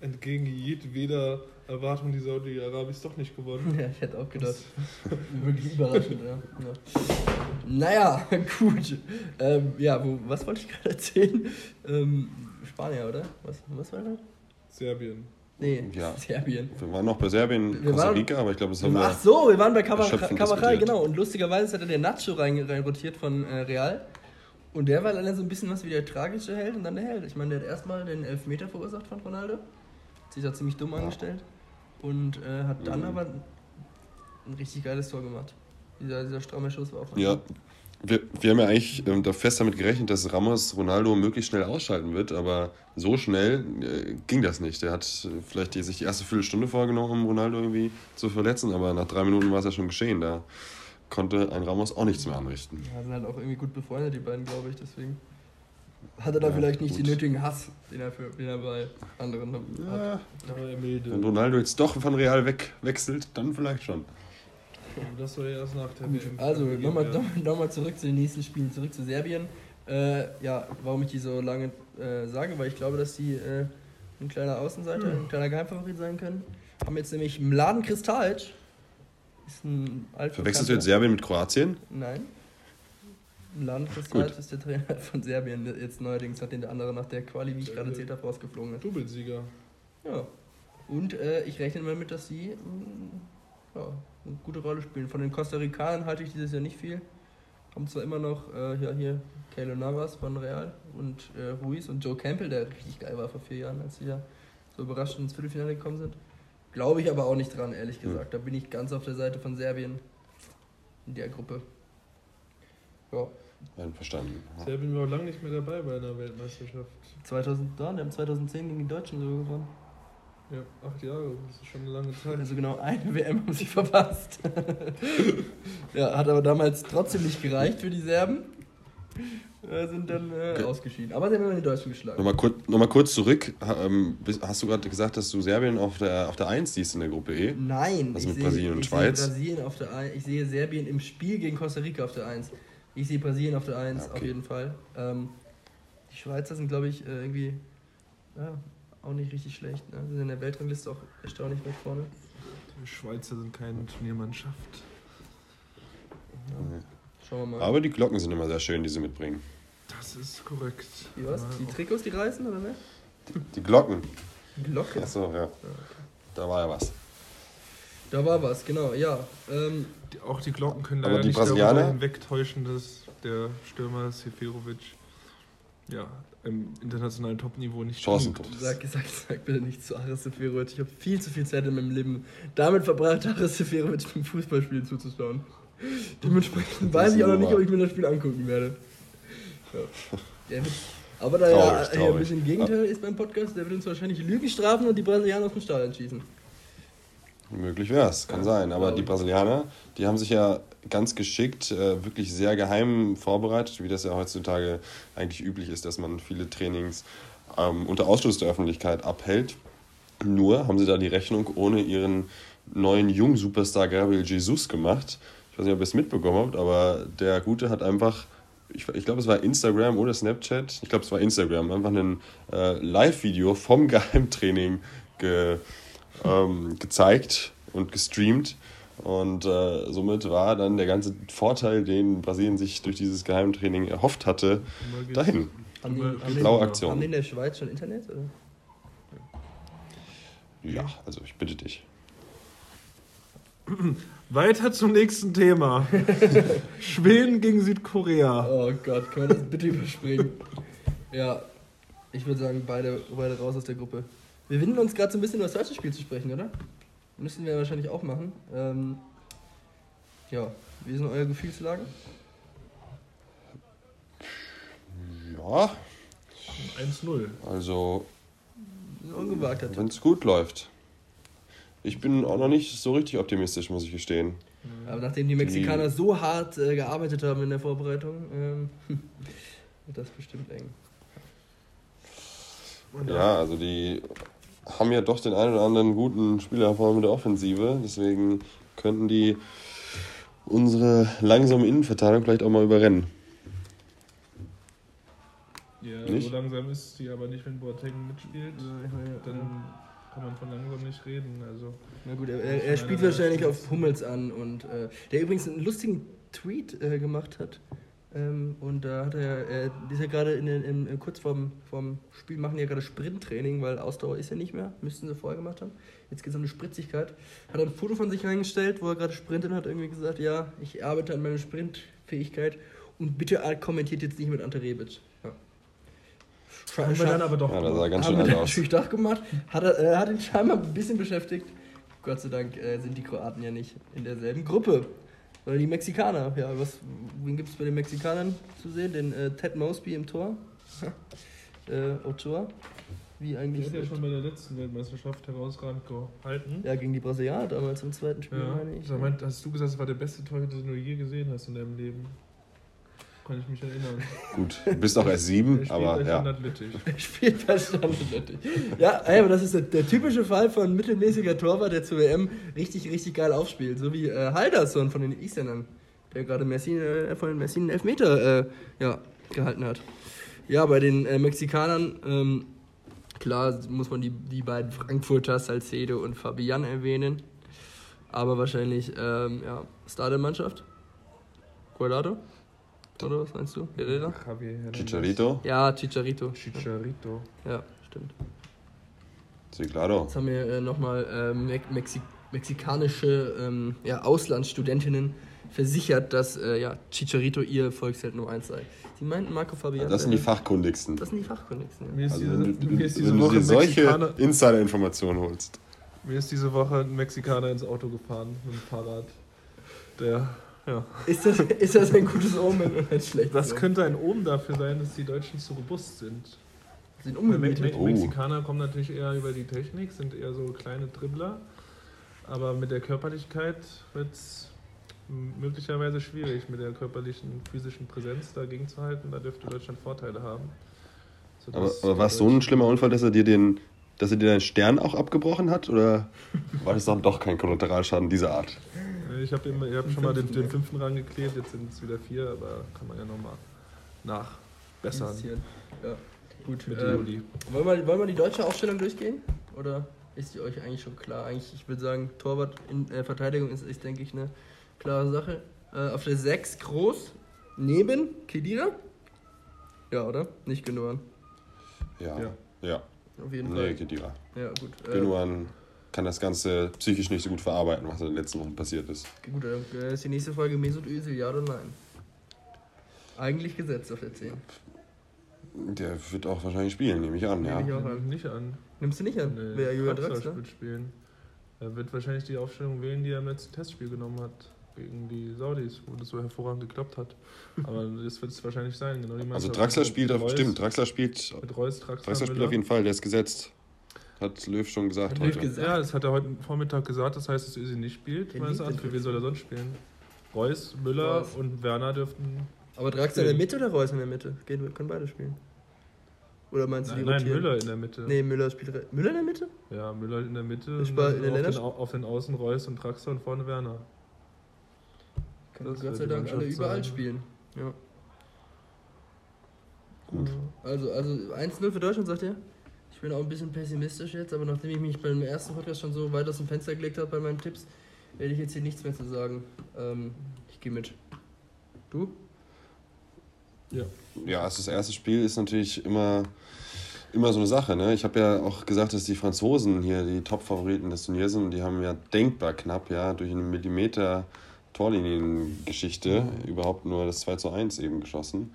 entgegen jedweder Erwartung die Saudi-Arabis doch nicht gewonnen. *laughs* Ja, ich hätte auch gedacht. *laughs* Wirklich überraschend, ja. ja. Naja, *laughs* gut. Ähm, ja, wo, was wollte ich gerade erzählen? Ähm, Spanier, oder? Was, was war das? Serbien. Nee, Ja. Serbien. Wir waren noch bei Serbien, Wir Costa waren- Rica, aber ich glaube, das haben Ach wir. so, wir waren bei diskutiert. genau. Und lustigerweise hat er der Nacho rein, rein rotiert von äh, Real. Und der war leider so ein bisschen was wie der tragische Held und dann der Held. Ich meine, der hat erstmal den Elfmeter verursacht von Ronaldo. Hat sich da ziemlich dumm angestellt. Und äh, hat dann Mhm. aber ein richtig geiles Tor gemacht. Dieser, dieser stramme Schuss war auch Ja. ihm. Wir, wir haben ja eigentlich ähm, da fest damit gerechnet, dass Ramos Ronaldo möglichst schnell ausschalten wird, aber so schnell äh, ging das nicht. Der hat äh, vielleicht die, sich die erste Viertelstunde vorgenommen, um Ronaldo irgendwie zu verletzen, aber nach drei Minuten war es ja schon geschehen. Da konnte ein Ramos auch nichts mehr anrichten. Ja, sind halt auch irgendwie gut befreundet, die beiden, glaube ich. Deswegen hat er da Ja, vielleicht nicht gut. den nötigen Hass, den er, für, den er bei anderen hat. Ja, milde. wenn Ronaldo jetzt doch von Real weg, wechselt, dann vielleicht schon. Das soll ja erst nach der Gut, also nochmal noch, noch mal zurück zu den nächsten Spielen, zurück zu Serbien. Äh, ja, warum ich die so lange äh, sage, weil ich glaube, dass die äh, ein kleiner Außenseiter, ein kleiner Geheimfavorit sein können. Haben jetzt nämlich Mladen Kristalic. Ist ein Verwechselst du jetzt Serbien mit Kroatien? Nein. Mladen Kristalic ist der Trainer *laughs* von Serbien, jetzt neuerdings, nachdem der andere nach der Quali, wie ich gerade erzählt habe, rausgeflogen ist. Doublesieger. Ja. Und äh, ich rechne mal mit, dass sie mm, ja, eine gute Rolle spielen. Von den Costa Ricanern halte ich dieses Jahr nicht viel. Haben zwar immer noch äh, ja, hier Keylor Navas von Real und äh, Ruiz und Joe Campbell, der richtig geil war vor vier Jahren, als sie ja so überraschend ins Viertelfinale gekommen sind. Glaube ich aber auch nicht dran, ehrlich Hm. gesagt. Da bin ich ganz auf der Seite von Serbien in der Gruppe. Ja, Einverstanden. Serbien war lange nicht mehr dabei bei einer Weltmeisterschaft. 2000, da, die haben 2010 gegen die Deutschen so gewonnen. Ja, acht Jahre, das ist schon eine lange Zeit. Also genau eine *laughs* WM haben sie verpasst. *laughs* ja, hat aber damals trotzdem nicht gereicht für die Serben. Äh, sind dann äh, Okay. ausgeschieden. Aber sie haben immer die Deutschen geschlagen. Nochmal kurz, noch mal kurz zurück. Ähm, hast du gerade gesagt, dass du Serbien auf der, auf der 1 siehst in der Gruppe E? Nein, Was ich mit sehe- Brasilien und ich Schweiz? Sehe Brasilien auf der ich sehe Serbien im Spiel gegen Costa Rica auf der 1. Ich sehe Brasilien auf der 1, Ja, okay. auf jeden Fall. Ähm, die Schweizer sind, glaube ich, äh, irgendwie ja, auch nicht richtig schlecht. Ne? Sie sind in der Weltrangliste auch erstaunlich weit vorne. Die Schweizer sind keine Turniermannschaft. Ja. Schauen wir mal. Aber die Glocken sind immer sehr schön, die sie mitbringen. Das ist korrekt. die was? Die Trikots, die reißen, oder ne? Die Glocken. Glocke. Achso, ja. Da war ja was. Da war was, genau, ja. Ähm, Die, auch die Glocken können Aber leider die nicht Brasilianer? darüber hinwegtäuschen, dass der Stürmer Seferovic ja, im internationalen Topniveau nicht spielt. sag, sag, sag bitte nicht zu Aris Seferovic. Ich habe viel zu viel Zeit in meinem Leben damit verbracht, Aris Seferovic beim Fußballspielen zuzuschauen. Dementsprechend weiß ich auch noch nicht, ob ich mir das Spiel angucken werde. Ja. Aber da Traurig, ja hier ein bisschen Gegenteil ist beim Podcast, der wird uns wahrscheinlich Lügen strafen und die Brasilianer aus dem Stadion schießen. Möglich wäre es, kann sein. Aber die Brasilianer, die haben sich ja ganz geschickt, äh, wirklich sehr geheim vorbereitet, wie das ja heutzutage eigentlich üblich ist, dass man viele Trainings ähm, unter Ausschluss der Öffentlichkeit abhält. Nur haben sie da die Rechnung ohne ihren neuen Jung-Superstar Gabriel Jesus gemacht. Ich weiß nicht, ob ihr es mitbekommen habt, aber der Gute hat einfach, ich, ich glaube, es war Instagram oder Snapchat, ich glaube, es war Instagram, einfach ein äh, Live-Video vom Geheimtraining ge, ähm, gezeigt und gestreamt. Und äh, somit war dann der ganze Vorteil, den Brasilien sich durch dieses Geheimtraining erhofft hatte, dahin. Haben die, Blaue. Aktion. haben die in der Schweiz schon Internet? Oder? Ja, also ich bitte dich. *clears throat* Weiter zum nächsten Thema. *laughs* Schweden gegen Südkorea. Oh Gott, können wir das bitte überspringen? ja, ich würde sagen, beide, beide raus aus der Gruppe. Wir winden uns gerade so ein bisschen über das deutsche Spiel zu sprechen, oder? Müssen wir wahrscheinlich auch machen. Ähm, ja, wie sind eure Gefühlslagen? Ja, 1-0. also Ungewagt hat. wenn es gut läuft. Ich bin auch noch nicht so richtig optimistisch, muss ich gestehen. Aber nachdem die Mexikaner so hart äh, gearbeitet haben in der Vorbereitung, ähm, *laughs* wird das bestimmt eng. Und Ja, also die haben ja doch den einen oder anderen guten Spieler vor allem in der Offensive. Deswegen könnten die unsere langsame Innenverteidigung vielleicht auch mal überrennen. Ja, Nicht? so langsam ist sie aber nicht, wenn Boateng mitspielt. Dann kann man von langsam nicht reden. Also Na gut, er, er, er spielt wahrscheinlich auf Hummels an und äh, der übrigens einen lustigen Tweet äh, gemacht hat. Ähm, und da hat er, er ist ja gerade in, im, im, kurz vorm, vorm Spiel machen ja gerade Sprinttraining, weil Ausdauer ist ja nicht mehr, müssten sie vorher gemacht haben. Jetzt geht es um eine Spritzigkeit. Hat er ein Foto von sich reingestellt, wo er gerade sprintet und hat irgendwie gesagt, ja, ich arbeite an meiner Sprintfähigkeit und bitte kommentiert jetzt nicht mit Ante Rebic. Ja. haben wir dann aber doch Ja, das sah ganz haben schön wir alt dann aus. natürlich doch gemacht. Hat er, äh, hat ihn scheinbar ein bisschen beschäftigt. Gott sei Dank äh, sind die Kroaten ja nicht in derselben Gruppe. Oder die Mexikaner. Ja, was, wen gibt es bei den Mexikanern zu sehen? Den äh, Ted Mosby im Tor. *laughs* äh, Ochoa. Wie eigentlich. hat ja schon bei der letzten Weltmeisterschaft herausragend gehalten. ja, gegen die Brasilianer damals im zweiten Spiel, Ja, meine ich. sag mal, hast du gesagt, es war der beste Torhüter, den du je gesehen hast in deinem Leben? Kann ich mich erinnern. Gut, du bist auch erst sieben, Er spielt aber bei ja. Er spielt bei Standard Lüttich. Ja, ey, aber das ist der, der typische Fall von mittelmäßiger Torwart, der zur WM richtig, richtig geil aufspielt. So wie äh, Halderson von den Isländern, der gerade Messi, äh, von den Messi einen Elfmeter äh, ja, gehalten hat. Ja, bei den äh, Mexikanern, ähm, klar muss man die, die beiden Frankfurter, Salcedo und Fabian erwähnen. Aber wahrscheinlich, ähm, ja, Star der Mannschaft. Guardado? Oder was meinst du? Herrera? Javier. Chicharito, Ja, Chicharito. Chicharito. Ja, stimmt. sí, claro. Jetzt haben wir äh, nochmal äh, Me Mexi mexikanische ähm, ja, Auslandsstudentinnen versichert, dass äh, ja, Chicharito ihr Volksheld Nummer 1 sei. Sie meinten Marco Fabian. Das sind die wäre- fachkundigsten. Das sind die Fachkundigsten. Ja. Also diese, wenn du, diese wenn du Woche dir ein solche Insider-Informationen holst. mir ist diese Woche ein Mexikaner ins Auto gefahren mit dem Fahrrad. Der, ja. Ist, das, ist das ein gutes Omen oder ein schlechtes Das Omen? könnte ein Omen dafür sein, dass die Deutschen zu robust sind. sind umgemietet. Me Oh. Mexikaner kommen natürlich eher über die Technik, sind eher so kleine Dribbler. Aber mit der Körperlichkeit wird es möglicherweise schwierig, mit der körperlichen, physischen Präsenz dagegen zu halten. Da dürfte Deutschland Vorteile haben. Aber, aber war es so ein schlimmer Unfall, dass er dir den, dass er dir deinen Stern auch abgebrochen hat? Oder war das dann doch kein Kollateralschaden dieser Art? Ich habe hab schon mal den, den fünften rangeklebt, jetzt sind es wieder vier, aber kann man ja nochmal nachbessern. Ja. Gut, Mit ähm, Juli. wollen, wir, wollen wir die deutsche Aufstellung durchgehen? Oder ist die euch eigentlich schon klar? Eigentlich, ich würde sagen, Torwart in äh, Verteidigung ist, ist, denke ich, eine klare Sache. Äh, auf der 6 groß, neben Kedira? Ja, oder? Nicht Genoan. Ja. Ja. Ja. Auf jeden Nee, Fall. Kedira. Ja, gut. Äh, Gündogan kann das Ganze psychisch nicht so gut verarbeiten, was in den letzten Wochen passiert ist. gut, äh, ist die nächste Folge Mesut Özil, ja oder nein? Eigentlich gesetzt auf der 10. Der wird auch wahrscheinlich spielen, nehme ich an, ja. Nehme ich auch an. nicht an. Nimmst du nicht an? Nee, Wer Julian Draxler wird spielen. Er wird wahrscheinlich die Aufstellung wählen, die er im letzten Testspiel genommen hat. Gegen die Saudis, wo das so hervorragend geklappt hat. Aber *laughs* das wird es wahrscheinlich sein. Genau die Also Mannschaft Draxler spielt auf, Reus- stimmt, Draxler spielt, Mit Reus, Draxler, Draxler spielt auf jeden Fall, der ist gesetzt. Hat Löw schon gesagt Hat Löw heute. gesagt? Ja, das hat er heute Vormittag gesagt, das heißt, dass Özil nicht spielt. Meines liebt Erachtens. Für wen soll er sonst spielen? Reus, Müller Reus. und Werner dürften. Aber Draxler in der Mitte oder Reus in der Mitte? Gehen, können beide spielen. Oder meinst du Nein, die nein, rotieren? Müller in der Mitte. Nee, Müller spielt. re- Müller in der Mitte? Ja, Müller in der Mitte. Ich war in der auf, den, auf den Außen Reus und Draxler und vorne Werner. Können Das Gott sei Dank alle überall sein. spielen. Ja. Gut. Also, also 1-0 für Deutschland, sagt ihr? Ich bin auch ein bisschen pessimistisch jetzt, aber nachdem ich mich beim ersten Podcast schon so weit aus dem Fenster gelegt habe bei meinen Tipps, werde ich jetzt hier nichts mehr zu sagen. Ähm, ich gehe mit. Du? Ja. Ja, also das erste Spiel ist natürlich immer, immer so eine Sache. Ne? Ich habe ja auch gesagt, dass die Franzosen hier die Top-Favoriten des Turniers sind und die haben ja denkbar knapp, ja, durch eine Millimeter Torliniengeschichte überhaupt nur das 2 zu 1 eben geschossen.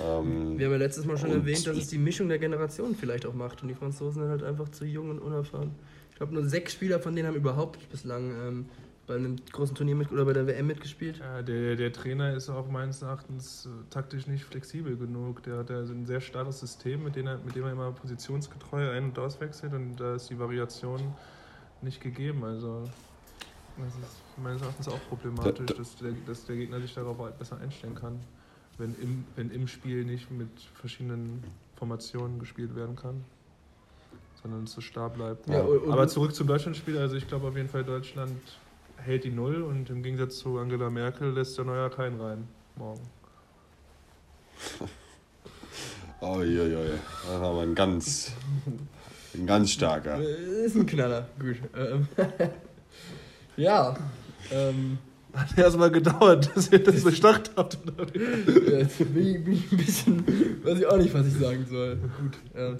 Ähm, wir haben ja letztes Mal schon erwähnt, dass es die Mischung der Generationen vielleicht auch macht und die Franzosen sind halt einfach zu jung und unerfahren. Ich glaube, nur sechs Spieler von denen haben überhaupt bislang ähm, bei einem großen Turnier mit oder bei der WM mitgespielt. Ja, der, der Trainer ist auch meines Erachtens äh, taktisch nicht flexibel genug. Der hat ja so ein sehr starres System, mit dem er, mit dem er immer positionsgetreu ein- und auswechselt und da ist die Variation nicht gegeben. Also das ist meines Erachtens auch problematisch, Da- da- dass der, dass der Gegner sich darauf halt besser einstellen kann, wenn im, wenn im Spiel nicht mit verschiedenen Formationen gespielt werden kann, sondern es so starr bleibt. Ja, und- Aber zurück zum Deutschlandspiel, also ich glaube auf jeden Fall, Deutschland hält die Null und im Gegensatz zu Angela Merkel lässt der Neuer keinen rein morgen. *laughs* Uiuiui, das war aber ein ganz, ein ganz starker. *laughs* Ist ein Knaller. Gut. Ähm, *laughs* ja. Ähm, Hat erstmal gedauert, dass ihr das bestracht habt. jetzt bin ich, bin ich ein bisschen. Weiß ich auch nicht, was ich sagen soll. Gut. Ja.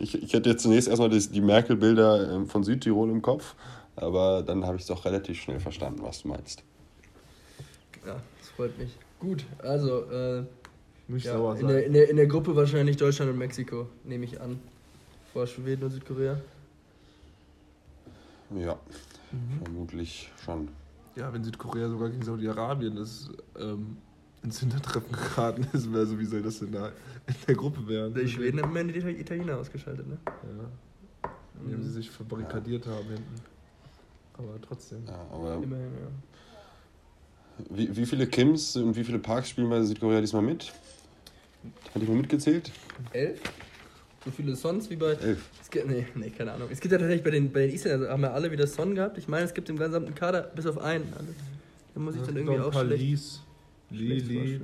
Ich, ich hatte jetzt zunächst erstmal das, die Merkel-Bilder ähm, von Südtirol im Kopf, aber dann habe ich es doch relativ schnell verstanden, was du meinst. ja, das freut mich. Gut, also äh, ja, in, der, in, der, in der Gruppe wahrscheinlich Deutschland und Mexiko, nehme ich an. Vor Schweden und Südkorea. Ja, vermutlich schon. Ja, wenn Südkorea sogar gegen Saudi-Arabien das ähm, ins Hintertreffen geraten ist, wäre so, wie soll das denn da in der Gruppe werden? Die Schweden haben Ende die Italiener ausgeschaltet, ne? Ja. Indem sie sich verbarrikadiert haben hinten. Aber trotzdem. Ja, aber Immerhin, ja. Wie, wie viele Kims und wie viele Parks spielen bei Südkorea diesmal mit? Hat ich mal mitgezählt? Elf? So viele Sons wie bei. Elf. Es gibt, nee, nee, keine Ahnung. Es gibt ja tatsächlich bei den, bei den Isländern, haben ja alle wieder Son gehabt. Ich meine, es gibt im gesamten Kader bis auf einen. Alle. Da muss ich dann irgendwie auch schlecht, schlecht Lili.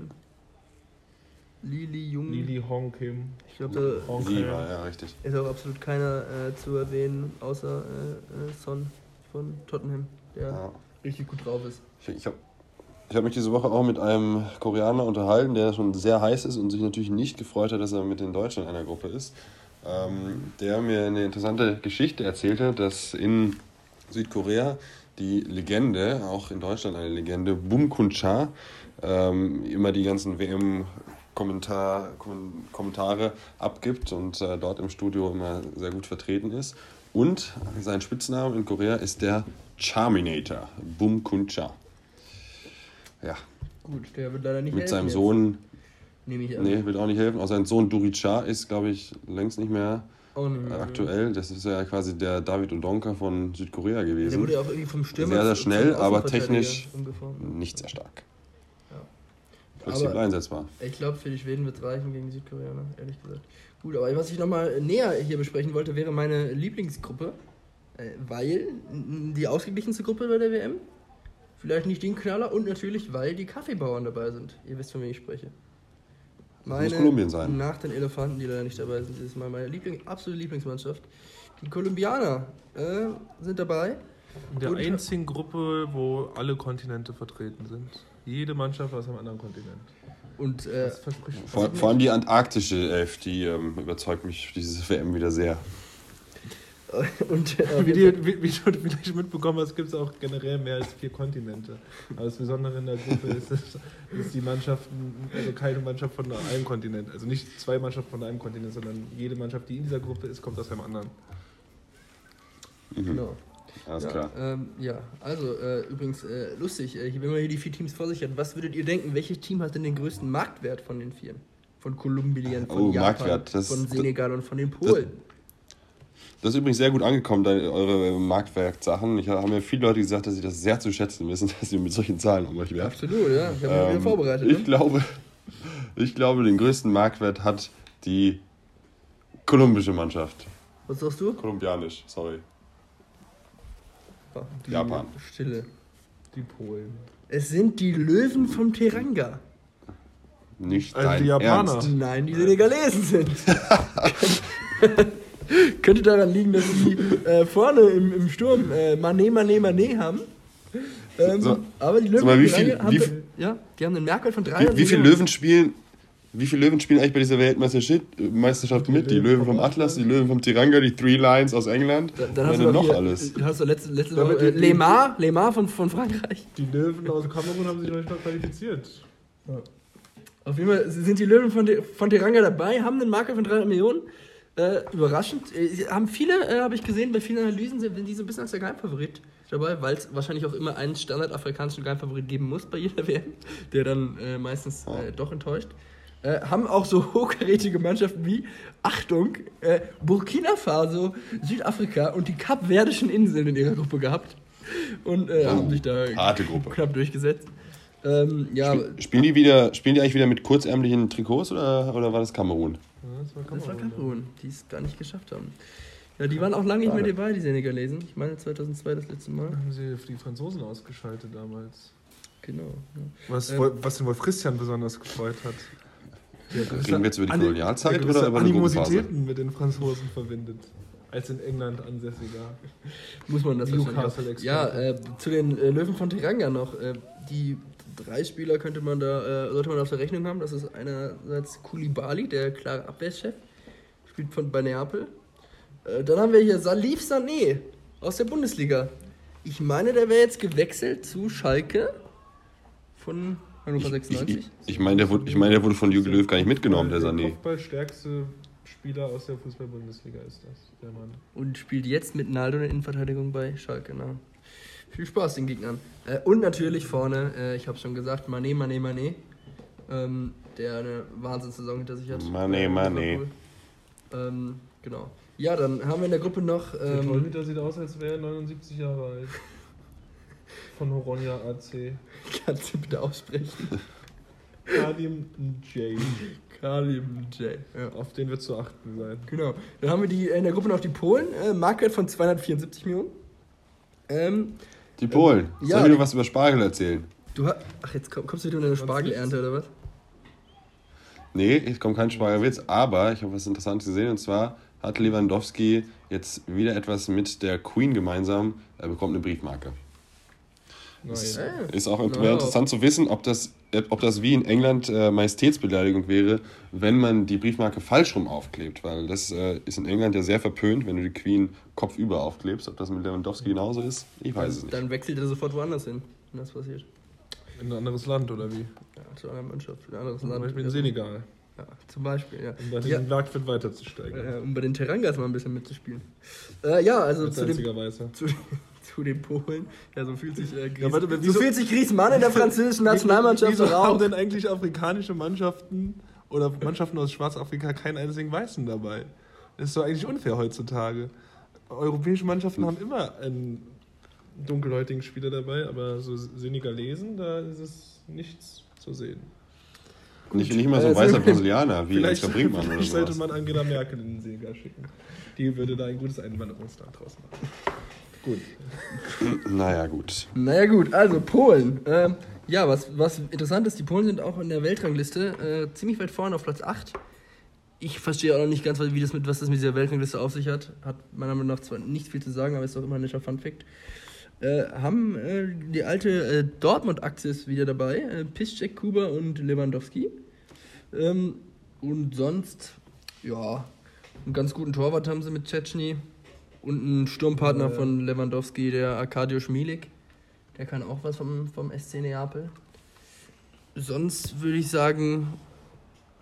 Lili, Jung. Lili Hong Kim. Ich glaube, da. Lieber, ja, richtig. ist auch absolut keiner äh, zu erwähnen, außer äh, äh, Son von Tottenham, der Ja. richtig gut drauf ist. Ich, ich habe ich hab mich diese Woche auch mit einem Koreaner unterhalten, der schon sehr heiß ist und sich natürlich nicht gefreut hat, dass er mit den Deutschen in einer Gruppe ist. Ähm, der mir eine interessante Geschichte erzählte, dass in Südkorea die Legende, auch in Deutschland eine Legende, Bum Kun Cha, ähm, immer die ganzen WM-Kommentare Kommentare abgibt und äh, dort im Studio immer sehr gut vertreten ist. Und sein Spitzname in Korea ist der Charminator, Bum Kun Cha. Ja, Gut, der wird leider nicht mit helfen seinem jetzt, Sohn, Nehme ich an. nee, wird auch nicht helfen. Auch sein Sohn Duricha ist, glaube ich, längst nicht mehr äh, mehr. aktuell. Das ist ja quasi der David Odonka von Südkorea Der gewesen. wurde ja auch irgendwie vom Stürmer Sehr, sehr schnell, aber technisch. Nicht sehr stark. Ja. Flexibel einsetzbar. Ich glaube, für die Schweden wird es reichen gegen die Südkoreaner, ehrlich gesagt. Gut, aber was ich nochmal näher hier besprechen wollte, wäre meine Lieblingsgruppe. Äh, weil die ausgeglichenste Gruppe bei der WM. Vielleicht nicht den Knaller und natürlich, weil die Kaffeebauern dabei sind. Ihr wisst, von wem ich spreche. muss Kolumbien sein. Nach den Elefanten, die leider nicht dabei sind, dieses Mal meine Liebling, absolute Lieblingsmannschaft. Die Kolumbianer äh, sind dabei. In der Und- einzigen Gruppe, wo alle Kontinente vertreten sind. Jede Mannschaft aus einem anderen Kontinent. Und äh, Vor, vor allem die antarktische Elf, die ähm, überzeugt mich diese WM wieder sehr. *laughs* und äh, Wie, die, wie, wie du vielleicht mitbekommen hast, gibt es auch generell mehr als vier Kontinente. Aber das Besondere in der Gruppe ist, dass, die Mannschaften, also keine Mannschaft von einem Kontinent, also nicht zwei Mannschaften von einem Kontinent, sondern jede Mannschaft, die in dieser Gruppe ist, kommt aus einem anderen. genau. Alles ja, klar. Ähm, ja, also äh, übrigens äh, lustig, äh, wenn man hier die vier Teams vor sich hat, was würdet ihr denken, welches Team hat denn den größten Marktwert von den vier? Von Kolumbien, von Oh, Japan, Marktwert, das- von Senegal und von den Polen. Das ist übrigens sehr gut angekommen, deine, eure Marktwerksachen. Ich habe mir viele Leute gesagt, dass sie das sehr zu schätzen wissen, *laughs* dass ihr mit solchen Zahlen um euch werft. Absolut, ja. Ich habe Ähm, vorbereitet. Ich Ne? glaube, *laughs* ich glaube, den größten Marktwert hat die kolumbische Mannschaft. Was sagst du? Kolumbianisch, sorry. Die Japan. Stille. Die Polen. Es sind die Löwen vom Teranga. Nicht Also dein die Japaner. Ernst. Nein, die Senegalesen sind. *laughs* Könnte daran liegen, dass sie äh, vorne im, im Sturm äh, Mané, Mané, Mané haben. Ähm, So, aber die Löwen vom wie viel- haben, wie viel- ja, die haben einen Merkwert von 300 Wie, wie viele Millionen. Löwen spielen? Wie viele Löwen spielen eigentlich bei dieser Weltmeisterschaft Meisterschaft mit? Die Löwen vom Atlas, die Löwen vom Tiranga, die Three Lions aus England. Da- Dann hast du noch hier, alles. Hast du letzte, letzte Woche äh, die- Lemar, Lemar von, von Frankreich. Die Löwen aus Kamerun haben sich noch nicht mal qualifiziert. Auf jeden Fall sind die Löwen von, von Teranga dabei, haben einen Marker von 300 Millionen. Äh, überraschend. Äh, sie haben viele, äh, habe ich gesehen, bei vielen Analysen sind die so ein bisschen als der Geheimfavorit dabei, weil es wahrscheinlich auch immer einen standardafrikanischen Geheimfavorit geben muss bei jeder *laughs* WM, der dann äh, meistens äh, doch enttäuscht. Äh, haben auch so *laughs* hochkarätige Mannschaften wie, Achtung, Burkina Faso, Südafrika und die Kapverdischen Inseln in ihrer Gruppe gehabt. Und Oh, haben sich da knapp durchgesetzt. Ähm, ja, Spiel, spielen, die wieder, spielen die eigentlich wieder mit kurzärmlichen Trikots oder, oder war das Kamerun? Ja, das war Das war Kamerun. Kamerun, die es gar nicht geschafft haben. Ja, die waren auch lange nicht mehr dabei, die Senegalesen. Ich meine 2002 das letzte Mal. Haben sie die Franzosen ausgeschaltet damals. Genau. Ja. Was, Ähm. Was den Wolf Christian besonders gefreut hat. Der Reden wir jetzt über die Kolonialzeit der oder über? Animositäten mit den Franzosen verbindet. Als in England ansässiger. Muss man das. Newcastle-Experte. Ja, äh, zu den äh, Löwen von Teranga noch. Äh, die drei Spieler könnte man da, äh, sollte man auf der Rechnung haben. Das ist einerseits Koulibaly, der klare Abwehrchef, spielt von bei Neapel. Äh, dann haben wir hier Salif Sané aus der Bundesliga. Ich meine, der wäre jetzt gewechselt zu Schalke von Hannover Ich, 96. ich, ich meine, der, wurde- ich mein, der wurde von Jürgen Löw gar nicht mitgenommen, der Der Sané. Kopfballstärkste Spieler aus der Fußball-Bundesliga ist das, der Mann. und spielt jetzt mit Naldo in der Innenverteidigung bei Schalke. Na. Viel Spaß den Gegnern. Äh, und natürlich vorne, äh, ich habe schon gesagt, Mané, Mané, Mané, ähm, der eine Wahnsinnssaison hinter sich hat. Mané, Äh, Mané. Ähm, genau. Ja, dann haben wir in der Gruppe noch. Der Ähm, Torhüter sieht aus, als wäre er 79 Jahre alt. *laughs* von Horonia AC. Kannst du bitte aussprechen? *laughs* Kadim J. Kalim J. Ja. Auf den wird zu achten sein. Genau. Dann haben wir die, in der Gruppe noch die Polen. Äh, Marktwert von 274 Millionen. Ähm, Die Polen. ja, Soll ich dir was über Spargel erzählen? du hast. Ach, jetzt komm, kommst du wieder in eine Spargelernte oder was? Nee, ich komme kein Spargelwitz, aber ich habe was Interessantes gesehen und zwar hat Lewandowski jetzt wieder etwas mit der Queen gemeinsam. Er bekommt eine Briefmarke. Nein. Äh, Ist auch interessant zu wissen, ob das, ob das wie in England äh, Majestätsbeleidigung wäre, wenn man die Briefmarke falsch rum aufklebt. Weil das äh, ist in England ja sehr verpönt, wenn du die Queen kopfüber aufklebst. Ob das mit Lewandowski genauso ist, ich weiß es nicht. Dann wechselt er sofort woanders hin, wenn das passiert. In ein anderes Land oder wie? Ja, zu einer Mannschaft, zu einem anderes Zum Land. Beispiel in Senegal. Ja, zum Beispiel, ja. Um da ja diesen Marktwert weiterzusteigen. äh, um bei den Terangas mal ein bisschen mitzuspielen. Äh, ja, also Als zu dem, *laughs* zu, *laughs* zu den Polen. Ja, so fühlt sich äh, Gries, Ja, warte, so wieso- fühlt sich Griezmann in der französischen Nationalmannschaft Wieso auch. haben denn eigentlich afrikanische Mannschaften oder Mannschaften aus Schwarzafrika keinen einzigen Weißen dabei? Das ist doch eigentlich unfair heutzutage. Europäische Mannschaften haben immer einen dunkelhäutigen Spieler dabei, aber so Senegalesen, da ist es nichts zu sehen. Nicht, nicht mal so Äh, ein weißer so- Brasilianer wie Ansgar Brinkmann *laughs* oder vielleicht sollte man Angela Merkel in den Senegal schicken. Die würde da ein gutes Einwanderungsland draus machen. Gut. Naja, gut. Naja gut, also Polen. Ähm, ja, was, was interessant ist, die Polen sind auch in der Weltrangliste äh, ziemlich weit vorne auf Platz 8. Ich verstehe auch noch nicht ganz, wie das mit, was das mit dieser Weltrangliste auf sich hat. Hat meiner Meinung nach zwar nicht viel zu sagen, aber ist doch immer ein netter Funfact. Äh, haben äh, die alte äh, Dortmund-Aktie ist wieder dabei. Äh, Piszczek, Kuba und Lewandowski. Ähm, und sonst, ja, einen ganz guten Torwart haben sie mit Tschetschny. Und einen Sturmpartner ja. von Lewandowski, der Arkadiusz Milik. Der kann auch was vom, vom SC Neapel. Sonst würde ich sagen,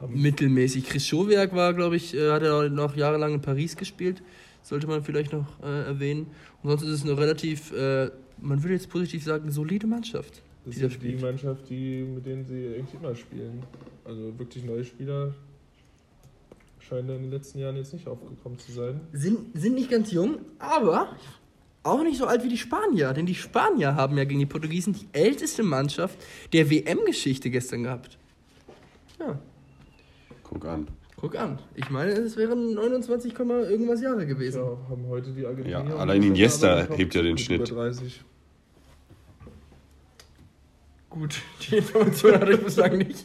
mittelmäßig. Chris Schowiak war, glaube ich, äh, hat er noch jahrelang in Paris gespielt. Sollte man vielleicht noch äh, erwähnen. Und sonst ist es eine relativ, äh, man würde jetzt positiv sagen, solide Mannschaft. Das die da ist die. Mannschaft, die, mit denen sie eigentlich immer spielen. Also wirklich neue Spieler scheinen in den letzten Jahren jetzt nicht aufgekommen zu sein. Sind, sind nicht ganz jung, aber auch nicht so alt wie die Spanier. Denn die Spanier haben ja gegen die Portugiesen die älteste Mannschaft der WM-Geschichte gestern gehabt. Ja, Guck an. guck an. Ich meine, es wären 29, Komma irgendwas Jahre gewesen. Ja, haben heute die Argentinier. Ja, allein Iniesta hebt ja den Schnitt. Über 30. Gut, die Information hatte ich bislang nicht.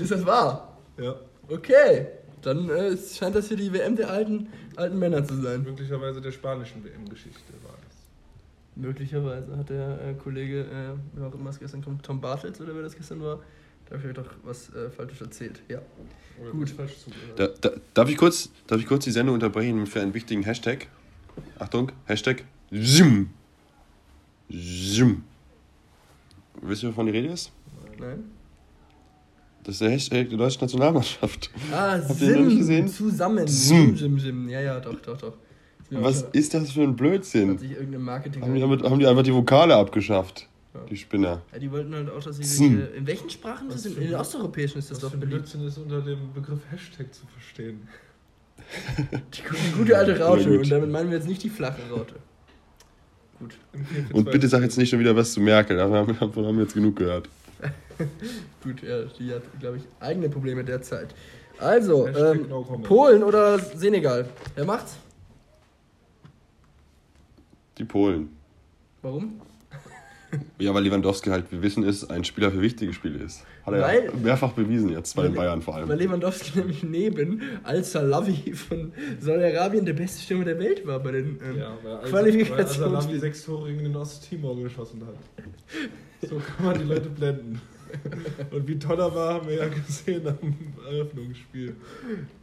Ist das wahr? Ja, Okay, dann äh, scheint das hier die WM der alten, alten Männer zu sein. möglicherweise der spanischen WM-Geschichte war es. Möglicherweise hat der äh, Kollege, äh, wer auch immer es gestern kommt, Tom Bartels oder wer das gestern war, da habe ich euch doch was äh, Falsches erzählt. Ja. Oder Gut. falsch zugehört. Da, da, darf, ich kurz, darf ich kurz die Sendung unterbrechen für einen wichtigen Hashtag? Achtung, Hashtag ZIM. ZIM. Wisst ihr, wovon die Rede ist? Nein? Das ist der Hashtag der deutschen Nationalmannschaft. Ah, Habt ihr den noch nicht gesehen? Zusammen. Sim. Sim, sim. Ja, ja, doch, doch, doch. Ist Was auch- ist das für ein Hat Blödsinn? sich irgendein Marketing. Haben die, damit, haben die einfach die Vokale abgeschafft? Ja. Die Spinner. ja, die wollten halt auch, dass sie. Sim. In welchen Sprachen ist Was das? In, den osteuropäischen ist das doch beliebt. Blödsinn ist unter dem Begriff Hashtag zu verstehen. Die, die gute alte Raute. Gut. Und damit meinen wir jetzt nicht die flache Raute. Gut. Im 4 für Und 2 bitte sag jetzt nicht schon wieder was zu Merkel. Davon haben wir jetzt genug gehört. *laughs* Gut, ja, die hat, glaube ich, eigene Probleme derzeit. Also, ähm, no comment. Polen oder Senegal? Wer macht's? Die Polen. Warum? Ja, weil Lewandowski halt, wir wissen es, ein Spieler für wichtige Spiele ist. Hat er Weil- ja mehrfach bewiesen jetzt, bei den Bayern vor allem. Weil Lewandowski *laughs* nämlich neben Al-Salawi von Saudi-Arabien der beste Stürmer der Welt war bei den ähm, Ja, weil Al- Qualifikationsspielen. weil Al-Salami sechs Tore gegen den Osttimor geschossen hat. So kann man die Leute blenden. *laughs* Und wie toll er war, haben wir ja gesehen am Eröffnungsspiel.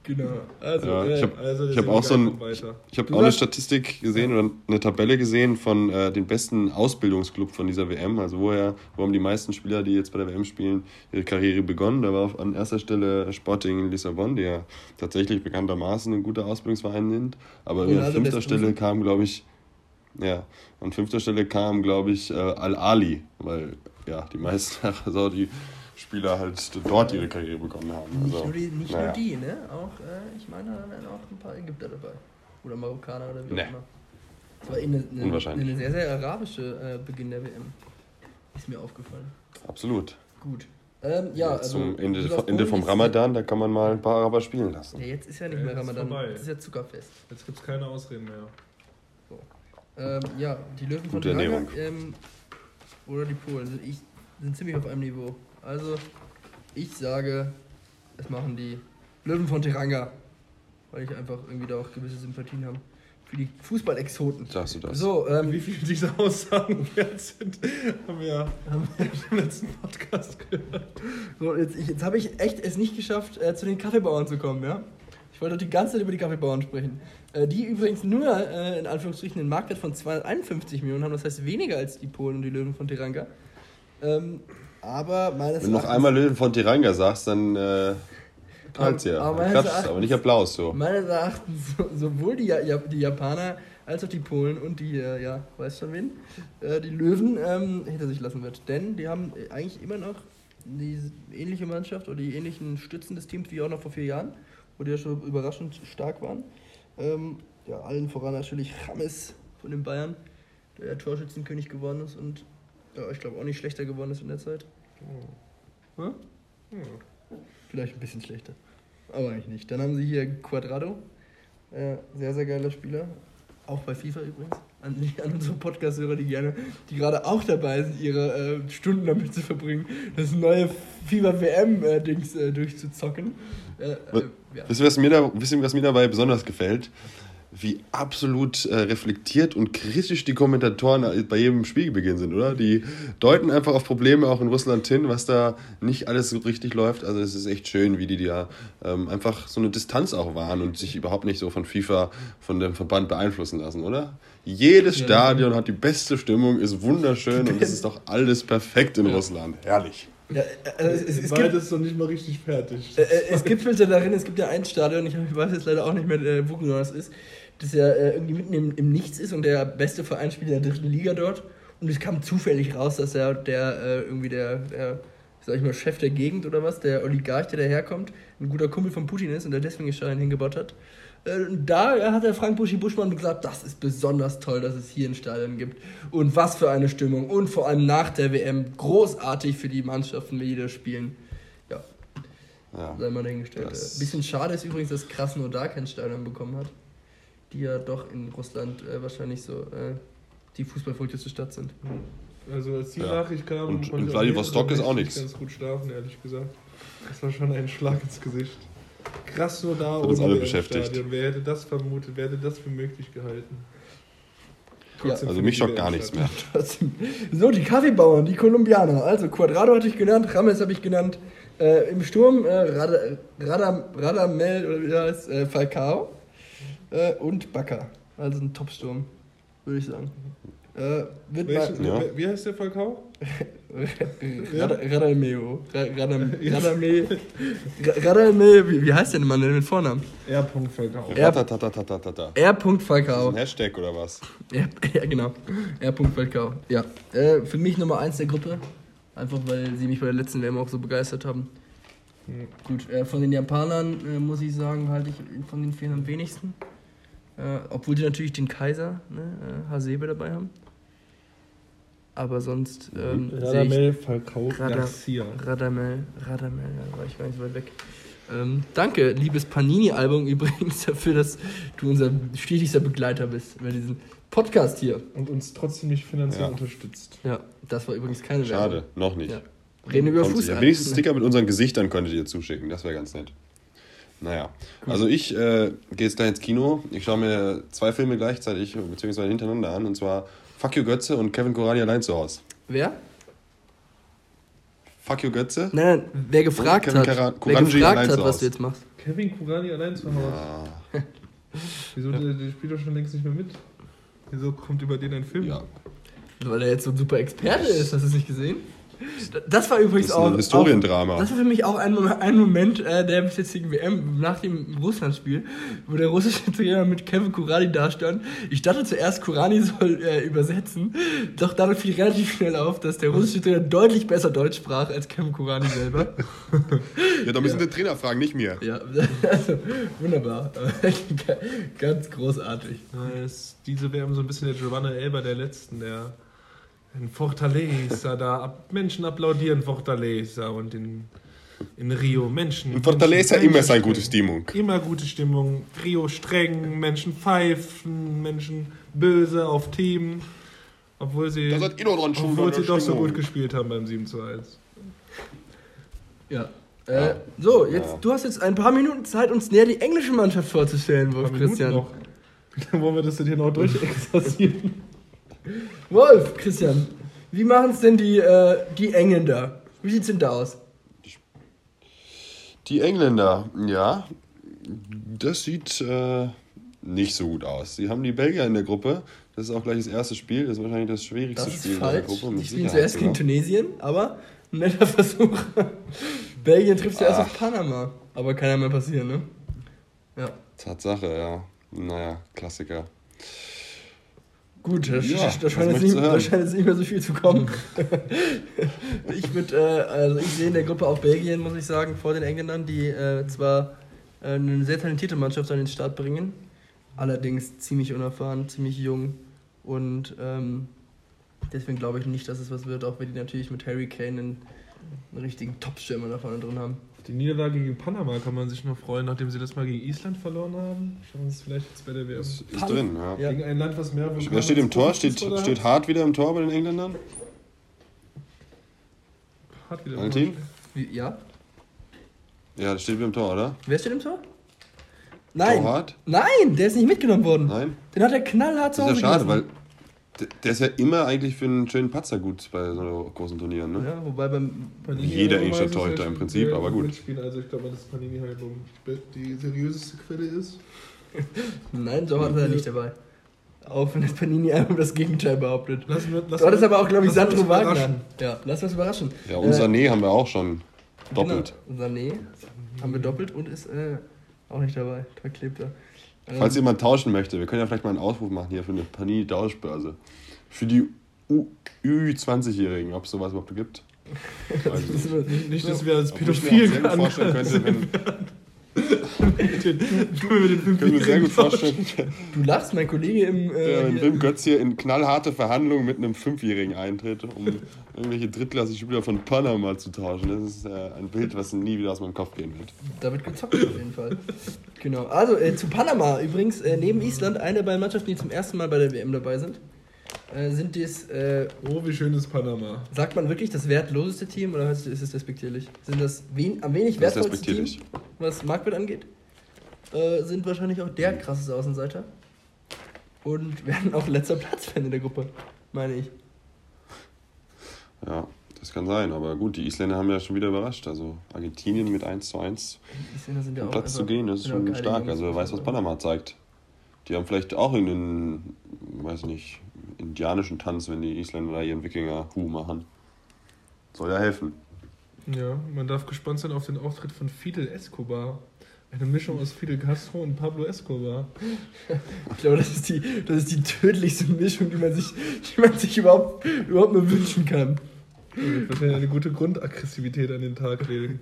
Genau. Also, Ja, ich habe Also der Ich hab auch so ein- weiter. Ich habe auch eine Statistik gesehen oder eine Tabelle gesehen von äh, den besten Ausbildungsclub von dieser WM. Also woher, wo haben die meisten Spieler, die jetzt bei der WM spielen, ihre Karriere begonnen. Da war auf, an erster Stelle Sporting Lissabon, die ja tatsächlich bekanntermaßen ein guter Ausbildungsverein sind. Aber an fünfter Stelle kam, glaube ich, ja, an fünfter Stelle kam, glaube ich, äh, Al-Ali, weil ja, die meisten *laughs* Saudi-Spieler halt dort ihre Karriere begonnen haben. nicht Also, nur die, nicht naja. nur die, ne? Auch, äh, ich meine, da wären auch ein paar Ägypter dabei. Oder Marokkaner oder wie Nee. auch immer. Das war eine, eine, Unwahrscheinlich. eine sehr, sehr arabische äh, Beginn der WM. Ist mir aufgefallen. Absolut. Gut. Ähm, ja, also. zum Ende, Ende vom ist- Ramadan, da kann man mal ein paar Araber spielen lassen. Ja, jetzt ist ja nicht Ja, mehr ist Ramadan. vorbei. Das ist ja Zuckerfest. Jetzt gibt es keine Ausreden mehr. Ähm, ja, die Löwen von Gute Teranga, Ernährung. ähm, oder die Polen sind, ich, sind ziemlich auf einem Niveau. Also, ich sage, es machen die Löwen von Teranga. Weil ich einfach irgendwie da auch gewisse Sympathien habe. Für die Fußballexoten. Sagst du das? So, ähm, Wie viele dieser Aussagen wert sind, haben wir im letzten Podcast gehört. so jetzt, ich, jetzt habe ich echt es nicht geschafft, äh, zu den Kaffeebauern zu kommen, ja? Ich wollte doch die ganze Zeit über die Kaffeebauern sprechen. Äh, die übrigens nur, äh, in Anführungsstrichen, einen Marktwert von 251 Millionen haben, das heißt weniger als die Polen und die Löwen von Teranga. Ähm, aber meines Wenn du noch einmal Löwen von Tiranga sagst, dann äh, knallt's ja. Aber aber nicht Applaus so. Meines Erachtens so, sowohl die, die Japaner als auch die Polen und die, äh, ja, weißt schon wen, äh, die Löwen ähm, hinter sich lassen wird. Denn die haben eigentlich immer noch die ähnliche Mannschaft oder die ähnlichen Stützen des Teams wie auch noch vor vier Jahren, wo die ja schon überraschend stark waren. Ähm, ja, allen voran natürlich Rames von den Bayern, der ja Torschützenkönig geworden ist und ja, ich glaube auch nicht schlechter geworden ist in der Zeit. Hm? Vielleicht ein bisschen schlechter. Aber eigentlich nicht. Dann haben sie hier Quadrado. Äh, sehr, sehr geiler Spieler. Auch bei FIFA übrigens. An, *laughs* an unsere Podcast-Hörer, die gerne, die gerade auch dabei sind, ihre äh, Stunden damit zu verbringen, das neue FIFA-WM-Dings äh, durchzuzocken. Äh, äh, ja. Wisst ihr, was mir, da, wisst ihr, was mir dabei besonders gefällt? Wie absolut äh, reflektiert und kritisch die Kommentatoren äh, bei jedem Spielbeginn sind, oder? Die deuten einfach auf Probleme auch in Russland hin, was da nicht alles so richtig läuft. Also es ist echt schön, wie die da ähm, einfach so eine Distanz auch wahren und sich überhaupt nicht so von FIFA, von dem Verband beeinflussen lassen, oder? Jedes. Stadion hat die beste Stimmung, ist wunderschön und es ist doch alles perfekt in Ja. Russland. Herrlich. Ja, äh, es, es, es, gibt, ist noch nicht mal richtig fertig. äh, es gibt Filter darin, es gibt ja ein Stadion, ich *laughs* weiß jetzt leider auch nicht mehr, äh, wo genau das ist, das ja äh, irgendwie mitten im, im Nichts ist und der beste Verein spielt in der dritten Liga dort. Und es kam zufällig raus, dass er der äh, irgendwie der, der, sag ich mal, Chef der Gegend oder was, der Oligarch, der daherkommt, ein guter Kumpel von Putin ist und der deswegen Stadion hingebaut hat. Äh, da hat der Frank Buschi Buschmann gesagt, das ist besonders toll, dass es hier ein Stadion gibt. Und was für eine Stimmung. Und vor allem nach der WM großartig für die Mannschaften, wie die da spielen. Ja, Ja. sei mal dahingestellt. Das- Ein bisschen schade ist übrigens, dass Krasnodar kein Stadion bekommen hat. Die ja doch in Russland äh, wahrscheinlich so äh, die fußballverrückteste Stadt sind. Also als die Ja. Nachricht kam, Und in ich Vladivostok ist auch nichts. ganz gut schlafen, ehrlich gesagt. Das war schon ein Schlag ins Gesicht. Krass so da ohne alle beschäftigt. Stadion. Wer hätte das vermutet? Wer hätte das für möglich gehalten? Trotzdem Also mich schockt gar nichts mehr. Trotzdem. So, die Kaffeebauern, die Kolumbianer. Also Quadrado hatte ich genannt, Rames habe ich genannt. Äh, Im Sturm äh, Rada, Radamel oder wie der heißt, äh, Falcao äh, und Bakker. Also ein Top-Sturm, würde ich sagen. Äh, wird Welchen, Ja. Wie heißt der Falcao? *laughs* Rada- Radameo. Ra- Radam- *laughs* Radame. *laughs* Ra- Radame. Wie wie heißt der denn Mann denn mit Vornamen? R. Falcao. Ja. R. Ist das Falcao. ein Hashtag oder was? Ja, ja genau. R. Falcao. Ja. Äh, für mich Nummer 1 der Gruppe. Einfach weil sie mich bei der letzten WM auch so begeistert haben. Hm. Gut, äh, von den Japanern äh, muss ich sagen, halte ich von den vielen am wenigsten. Äh, obwohl die natürlich den Kaiser, ne, äh, Hasebe dabei haben. Aber sonst ähm, Radamel Falcao Rada- Garcia. Radamel, Radamel, da war ich gar nicht so weit weg. Ähm, danke, liebes Panini-Album *laughs* übrigens, dafür, dass du unser stetigster Begleiter bist bei diesem Podcast hier. Und uns trotzdem nicht finanziell Ja. unterstützt. Ja, das war übrigens keine Schade, Werbung. noch nicht. Ja. Reden über Kommt Fuß. sicher. Wenigstens *laughs* Sticker mit unseren Gesichtern könntet ihr zuschicken, das wäre ganz nett. Naja, also ich äh, gehe jetzt gleich ins Kino. Ich schaue mir zwei Filme gleichzeitig, beziehungsweise hintereinander an, und zwar Fuck You Götze und Kevin Korani allein zu Hause. Wer? Fuck You Götze? Nein, nein, wer gefragt Kevin hat, Kara- wer gefragt allein hat, zu was du jetzt machst. Kevin Kurani allein zu Hause. Ah, *laughs* Wieso, der, der spielt doch schon längst nicht mehr mit. Wieso kommt über den ein Film? ja. Weil er jetzt so ein super Experte ist, hast du es nicht gesehen? Das war übrigens Das ist ein auch. Historiendrama. Auch, das war für mich auch ein, ein Moment äh, der bis jetzigen WM nach dem Russlandspiel, wo der russische *laughs* Trainer mit Kevin Kurani dastand. Ich dachte zuerst, Kurani soll äh, übersetzen, doch dann fiel relativ schnell auf, dass der russische Trainer deutlich besser Deutsch sprach als Kevin Kurani selber. *laughs* Ja, da müssen den Trainer fragen, nicht mir. ja, *laughs* also wunderbar. Ganz großartig. Ja, ist diese WM so ein bisschen der Giovanna Elber der letzten, der in Fortaleza da ab, Menschen applaudieren Fortaleza und in, in Rio Menschen. In Fortaleza Menschen- immer Menschen- gute Stimmung. Immer gute Stimmung. Rio streng, Menschen pfeifen, Menschen böse auf Team. Obwohl sie, obwohl sie doch so gut gespielt haben beim 7 zu 1. Ja. Äh, so, jetzt, Ja. du hast jetzt ein paar Minuten Zeit, uns näher die englische Mannschaft vorzustellen, Wolf Christian. noch. Lange *laughs* wollen wir das denn hier noch durchexerzieren? Wolf, Christian, wie machen es denn die, äh, die Engländer? Wie sieht's denn da aus? Die Engländer, ja, das sieht äh, nicht so gut aus. Sie haben die Belgier in der Gruppe. Das ist auch gleich das erste Spiel. Das ist wahrscheinlich das schwierigste Das Spiel in falsch. der Gruppe. Die spielen zuerst gegen sogar. Tunesien, aber ein netter Versuch. *laughs* Belgien trifft zuerst auf Panama. Aber kann ja mal passieren, ne? Ja. Tatsache, ja. Naja, Klassiker. Gut, da, Ja, da, scheint jetzt nicht, da scheint jetzt nicht mehr so viel zu kommen. *laughs* ich würde, äh, also ich sehe in der Gruppe auch Belgien, muss ich sagen, vor den Engländern, die äh, zwar äh, eine sehr talentierte Mannschaft an den Start bringen, allerdings ziemlich unerfahren, ziemlich jung und ähm, deswegen glaube ich nicht, dass es was wird, auch wenn die natürlich mit Harry Kane einen, einen richtigen Top-Stürmer da vorne drin haben. Die Niederlage gegen Panama kann man sich noch freuen, nachdem sie das mal gegen Island verloren haben. Schauen wir uns vielleicht jetzt bei der WM. Das ist Pan- drin, ja. Ja. Gegen ein Land, was mehr Wer steht im Tor? Steht, steht Hart wieder im Tor bei den Engländern? Hart wieder Valentin? Wie, ja? Ja, der steht wieder im Tor, oder? Wer steht im Tor? Nein! Torhart? Nein, der ist nicht mitgenommen worden. Nein? Den hat er knallhart zu Das ist ja Hause schade, weil. Der- ist ja immer eigentlich für einen schönen Patzer gut bei so großen Turnieren, ne? Ja, wobei beim. Panini Jeder englische Torhüter sehr im Prinzip, aber gut. Mitspielen. Also ich glaube, das Panini-Album die seriöseste Quelle ist. *laughs* Nein, so hat er nicht dabei. Auch wenn das Panini-Album das Gegenteil behauptet. Lassen wir, Du hattest aber auch, glaube ich, lassen Sandro Wagner. überraschen. Ja, lass uns überraschen. Ja, und Sané haben wir auch schon doppelt. Genau, Sané haben wir doppelt und ist äh, auch nicht dabei. Da klebt er. Falls jemand tauschen möchte, wir können ja vielleicht mal einen Ausruf machen hier für eine Panini-Tauschbörse. Für die U- Ü20-Jährigen, ob es sowas überhaupt gibt. *laughs* Ich nicht. Dass wir als Obwohl ich mir auch Pädophil sehr gut vorstellen könnte, wenn, den, könnte mir sehr gut vorstellen, Du lachst, mein Kollege im. Äh, wenn hier- Wim Götz hier in knallharte Verhandlungen mit einem Fünfjährigen eintritt, um irgendwelche drittklassigen Spieler von Panama zu tauschen. Das ist äh, ein Bild, was nie wieder aus meinem Kopf gehen wird. Da wird gezockt auf jeden Fall. Genau. Also äh, zu Panama übrigens, äh, neben Island, eine der beiden Mannschaften, die zum ersten Mal bei der WM dabei sind, äh, sind dies, äh, Oh, wie schön ist Panama. sagt man wirklich das wertloseste Team oder ist es despektierlich? Sind das wen, am wenig Das wertvollste Team, respektierlich. was Marktwert angeht? Äh, sind wahrscheinlich auch der krasseste Außenseiter. Und *laughs* werden auch letzter Platz werden in der Gruppe, meine ich. Ja, das kann sein. Aber gut, die Isländer haben ja schon wieder überrascht. Also Argentinien mit 1 zu 1 Die Isländer sind ja Platz zu gehen, das ist auch schon stark. Jungs. Also wer weiß, was Panama zeigt. Die haben vielleicht auch irgendeinen, weiß nicht, indianischen Tanz, wenn die Isländer da ihren Wikinger-Hu machen. Soll ja helfen. Ja, man darf gespannt sein auf den Auftritt von Fidel Escobar. Eine Mischung aus Fidel Castro und Pablo Escobar. Ich glaube, das ist die, das ist die tödlichste Mischung, die man sich, die man sich überhaupt, überhaupt nur wünschen kann. Wahrscheinlich eine gute Grundaggressivität an den Tag legen.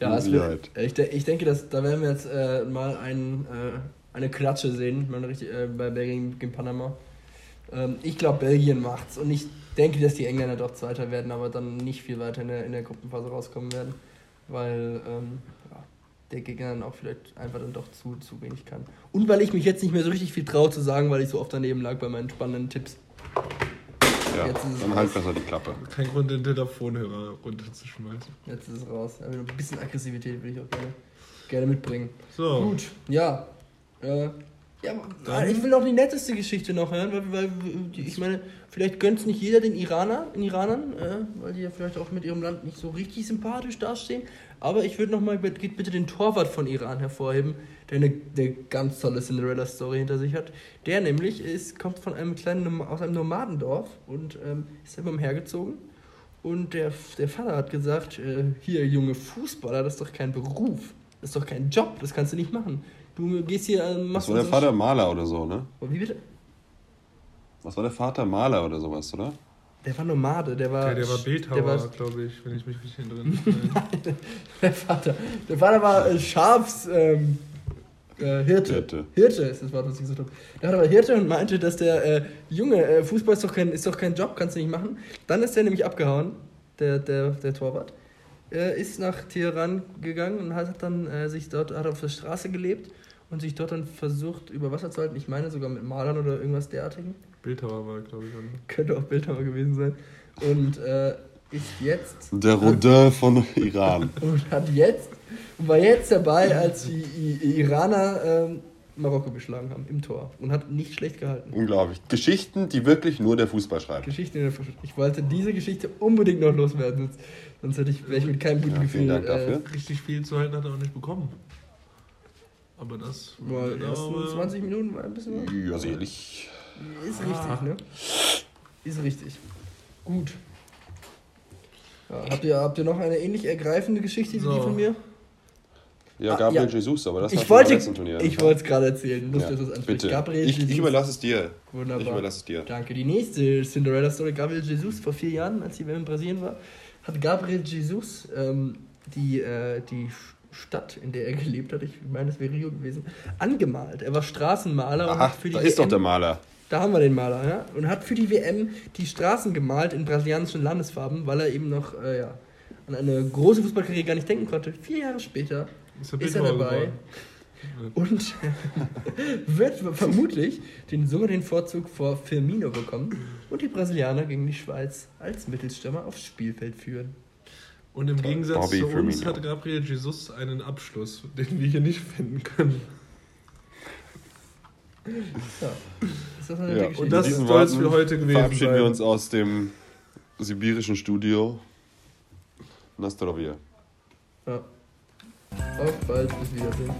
Ja, es wird, ich, ich denke, dass, da werden wir jetzt äh, mal ein, äh, eine Klatsche sehen, mal richtig, äh, bei Belgien gegen Panama. Ähm, ich glaube, Belgien macht's und ich denke, dass die Engländer doch Zweiter werden, aber dann nicht viel weiter in der, in der Gruppenphase rauskommen werden, weil ähm, ja, der Gegner dann auch vielleicht einfach dann doch zu, zu wenig kann. Und weil ich mich jetzt nicht mehr so richtig viel traue zu sagen, weil ich so oft daneben lag bei meinen spannenden Tipps. Ja, Jetzt ist es dann halt besser die Klappe. Kein Grund, den Telefonhörer runterzuschmeißen. Jetzt ist es raus. Aber ein bisschen Aggressivität würde ich auch gerne, gerne mitbringen. So, Gut, ja. Äh, ja, Dann- ich will noch die netteste Geschichte noch hören, weil, weil ich meine, vielleicht gönnt es nicht jeder den Iraner, den Iranern, äh, weil die ja vielleicht auch mit ihrem Land nicht so richtig sympathisch dastehen. Aber ich würde nochmal bitte den Torwart von Iran hervorheben, der eine, eine ganz tolle Cinderella-Story hinter sich hat. Der nämlich ist, kommt von einem kleinen aus einem Nomadendorf und ähm, ist selber umhergezogen Und der, der Vater hat gesagt, äh, hier, junge Fußballer, das ist doch kein Beruf. Das ist doch kein Job, das kannst du nicht machen. Du gehst hier, äh, Was machst war der so- Vater Maler oder so, ne? Wie bitte? Was war der Vater Maler oder sowas, oder? Der war Nomade, der war... Der, der war Bildhauer, glaube ich, wenn ich mich richtig erinnere. *laughs* Der Vater. Der Vater war äh, Schafs. Ähm, äh, Hirte. Hirte. Hirte ist das Wort, was ich gesagt habe. Der Vater war Hirte und meinte, dass der äh, Junge, äh, Fußball ist doch, kein, ist doch kein Job, kannst du nicht machen. Dann ist der nämlich abgehauen, der, der, der Torwart. Äh, ist nach Teheran gegangen und hat dann äh, sich dort hat auf der Straße gelebt und sich dort dann versucht, über Wasser zu halten. Ich meine sogar mit Malern oder irgendwas derartigem. Bildhauer war, glaube ich, oder? Könnte auch Bildhauer gewesen sein. Und äh, ist jetzt Der Rodin von Iran. *laughs* und hat jetzt war jetzt dabei, als die I Iraner ähm, Marokko geschlagen haben im Tor und hat nicht schlecht gehalten. Unglaublich. Geschichten, die wirklich nur der Fußball schreibt. Geschichte in der Versch- Ich wollte diese Geschichte unbedingt noch loswerden, sonst, sonst hätte ich, wäre ich mit keinem guten Ja, Gefühl. vielen Dank dafür. Richtig viel zu halten hat er auch nicht bekommen. Aber das Äh, boah, die ersten aber- 20 Minuten war ein bisschen. Ja, sicherlich. Ist richtig, ne? Ist richtig. Gut. Ja, habt, ihr, habt ihr noch eine ähnlich ergreifende Geschichte wie die So. von mir? Ja, Ah, Gabriel ja. Jesus, aber das ich wollte letzten Turnier. ich wollte es gerade erzählen. Lustig, ja, dass bitte. Gabriel ich, ich Jesus. überlasse es dir. Wunderbar. Ich überlasse es dir. Danke. Die nächste Cinderella-Story, Gabriel Jesus, vor vier Jahren, als die WM in Brasilien war, hat Gabriel Jesus ähm, die, äh, die Stadt, in der er *laughs* gelebt hat, ich meine, es wäre Rio gewesen, angemalt. Er war Straßenmaler die da ist doch WM der Maler. da haben wir den Maler, ja. Und hat für die WM die Straßen gemalt in brasilianischen Landesfarben, weil er eben noch äh, ja, an eine große Fußballkarriere gar nicht denken konnte. Vier Jahre später Ist er, ist er dabei und wird vermutlich den sogar den Vorzug vor Firmino bekommen und die Brasilianer gegen die Schweiz als Mittelstürmer aufs Spielfeld führen. Und im Gegensatz Bobby zu uns Firmino. hat Gabriel Jesus einen Abschluss, den wir hier nicht finden können. Ja. Ist das eine Ja, und das soll's Worten für heute gewesen verabschieden sein. wir uns aus dem sibirischen Studio. Nastrovia. Ja. Auf bald, bis Wiedersehen.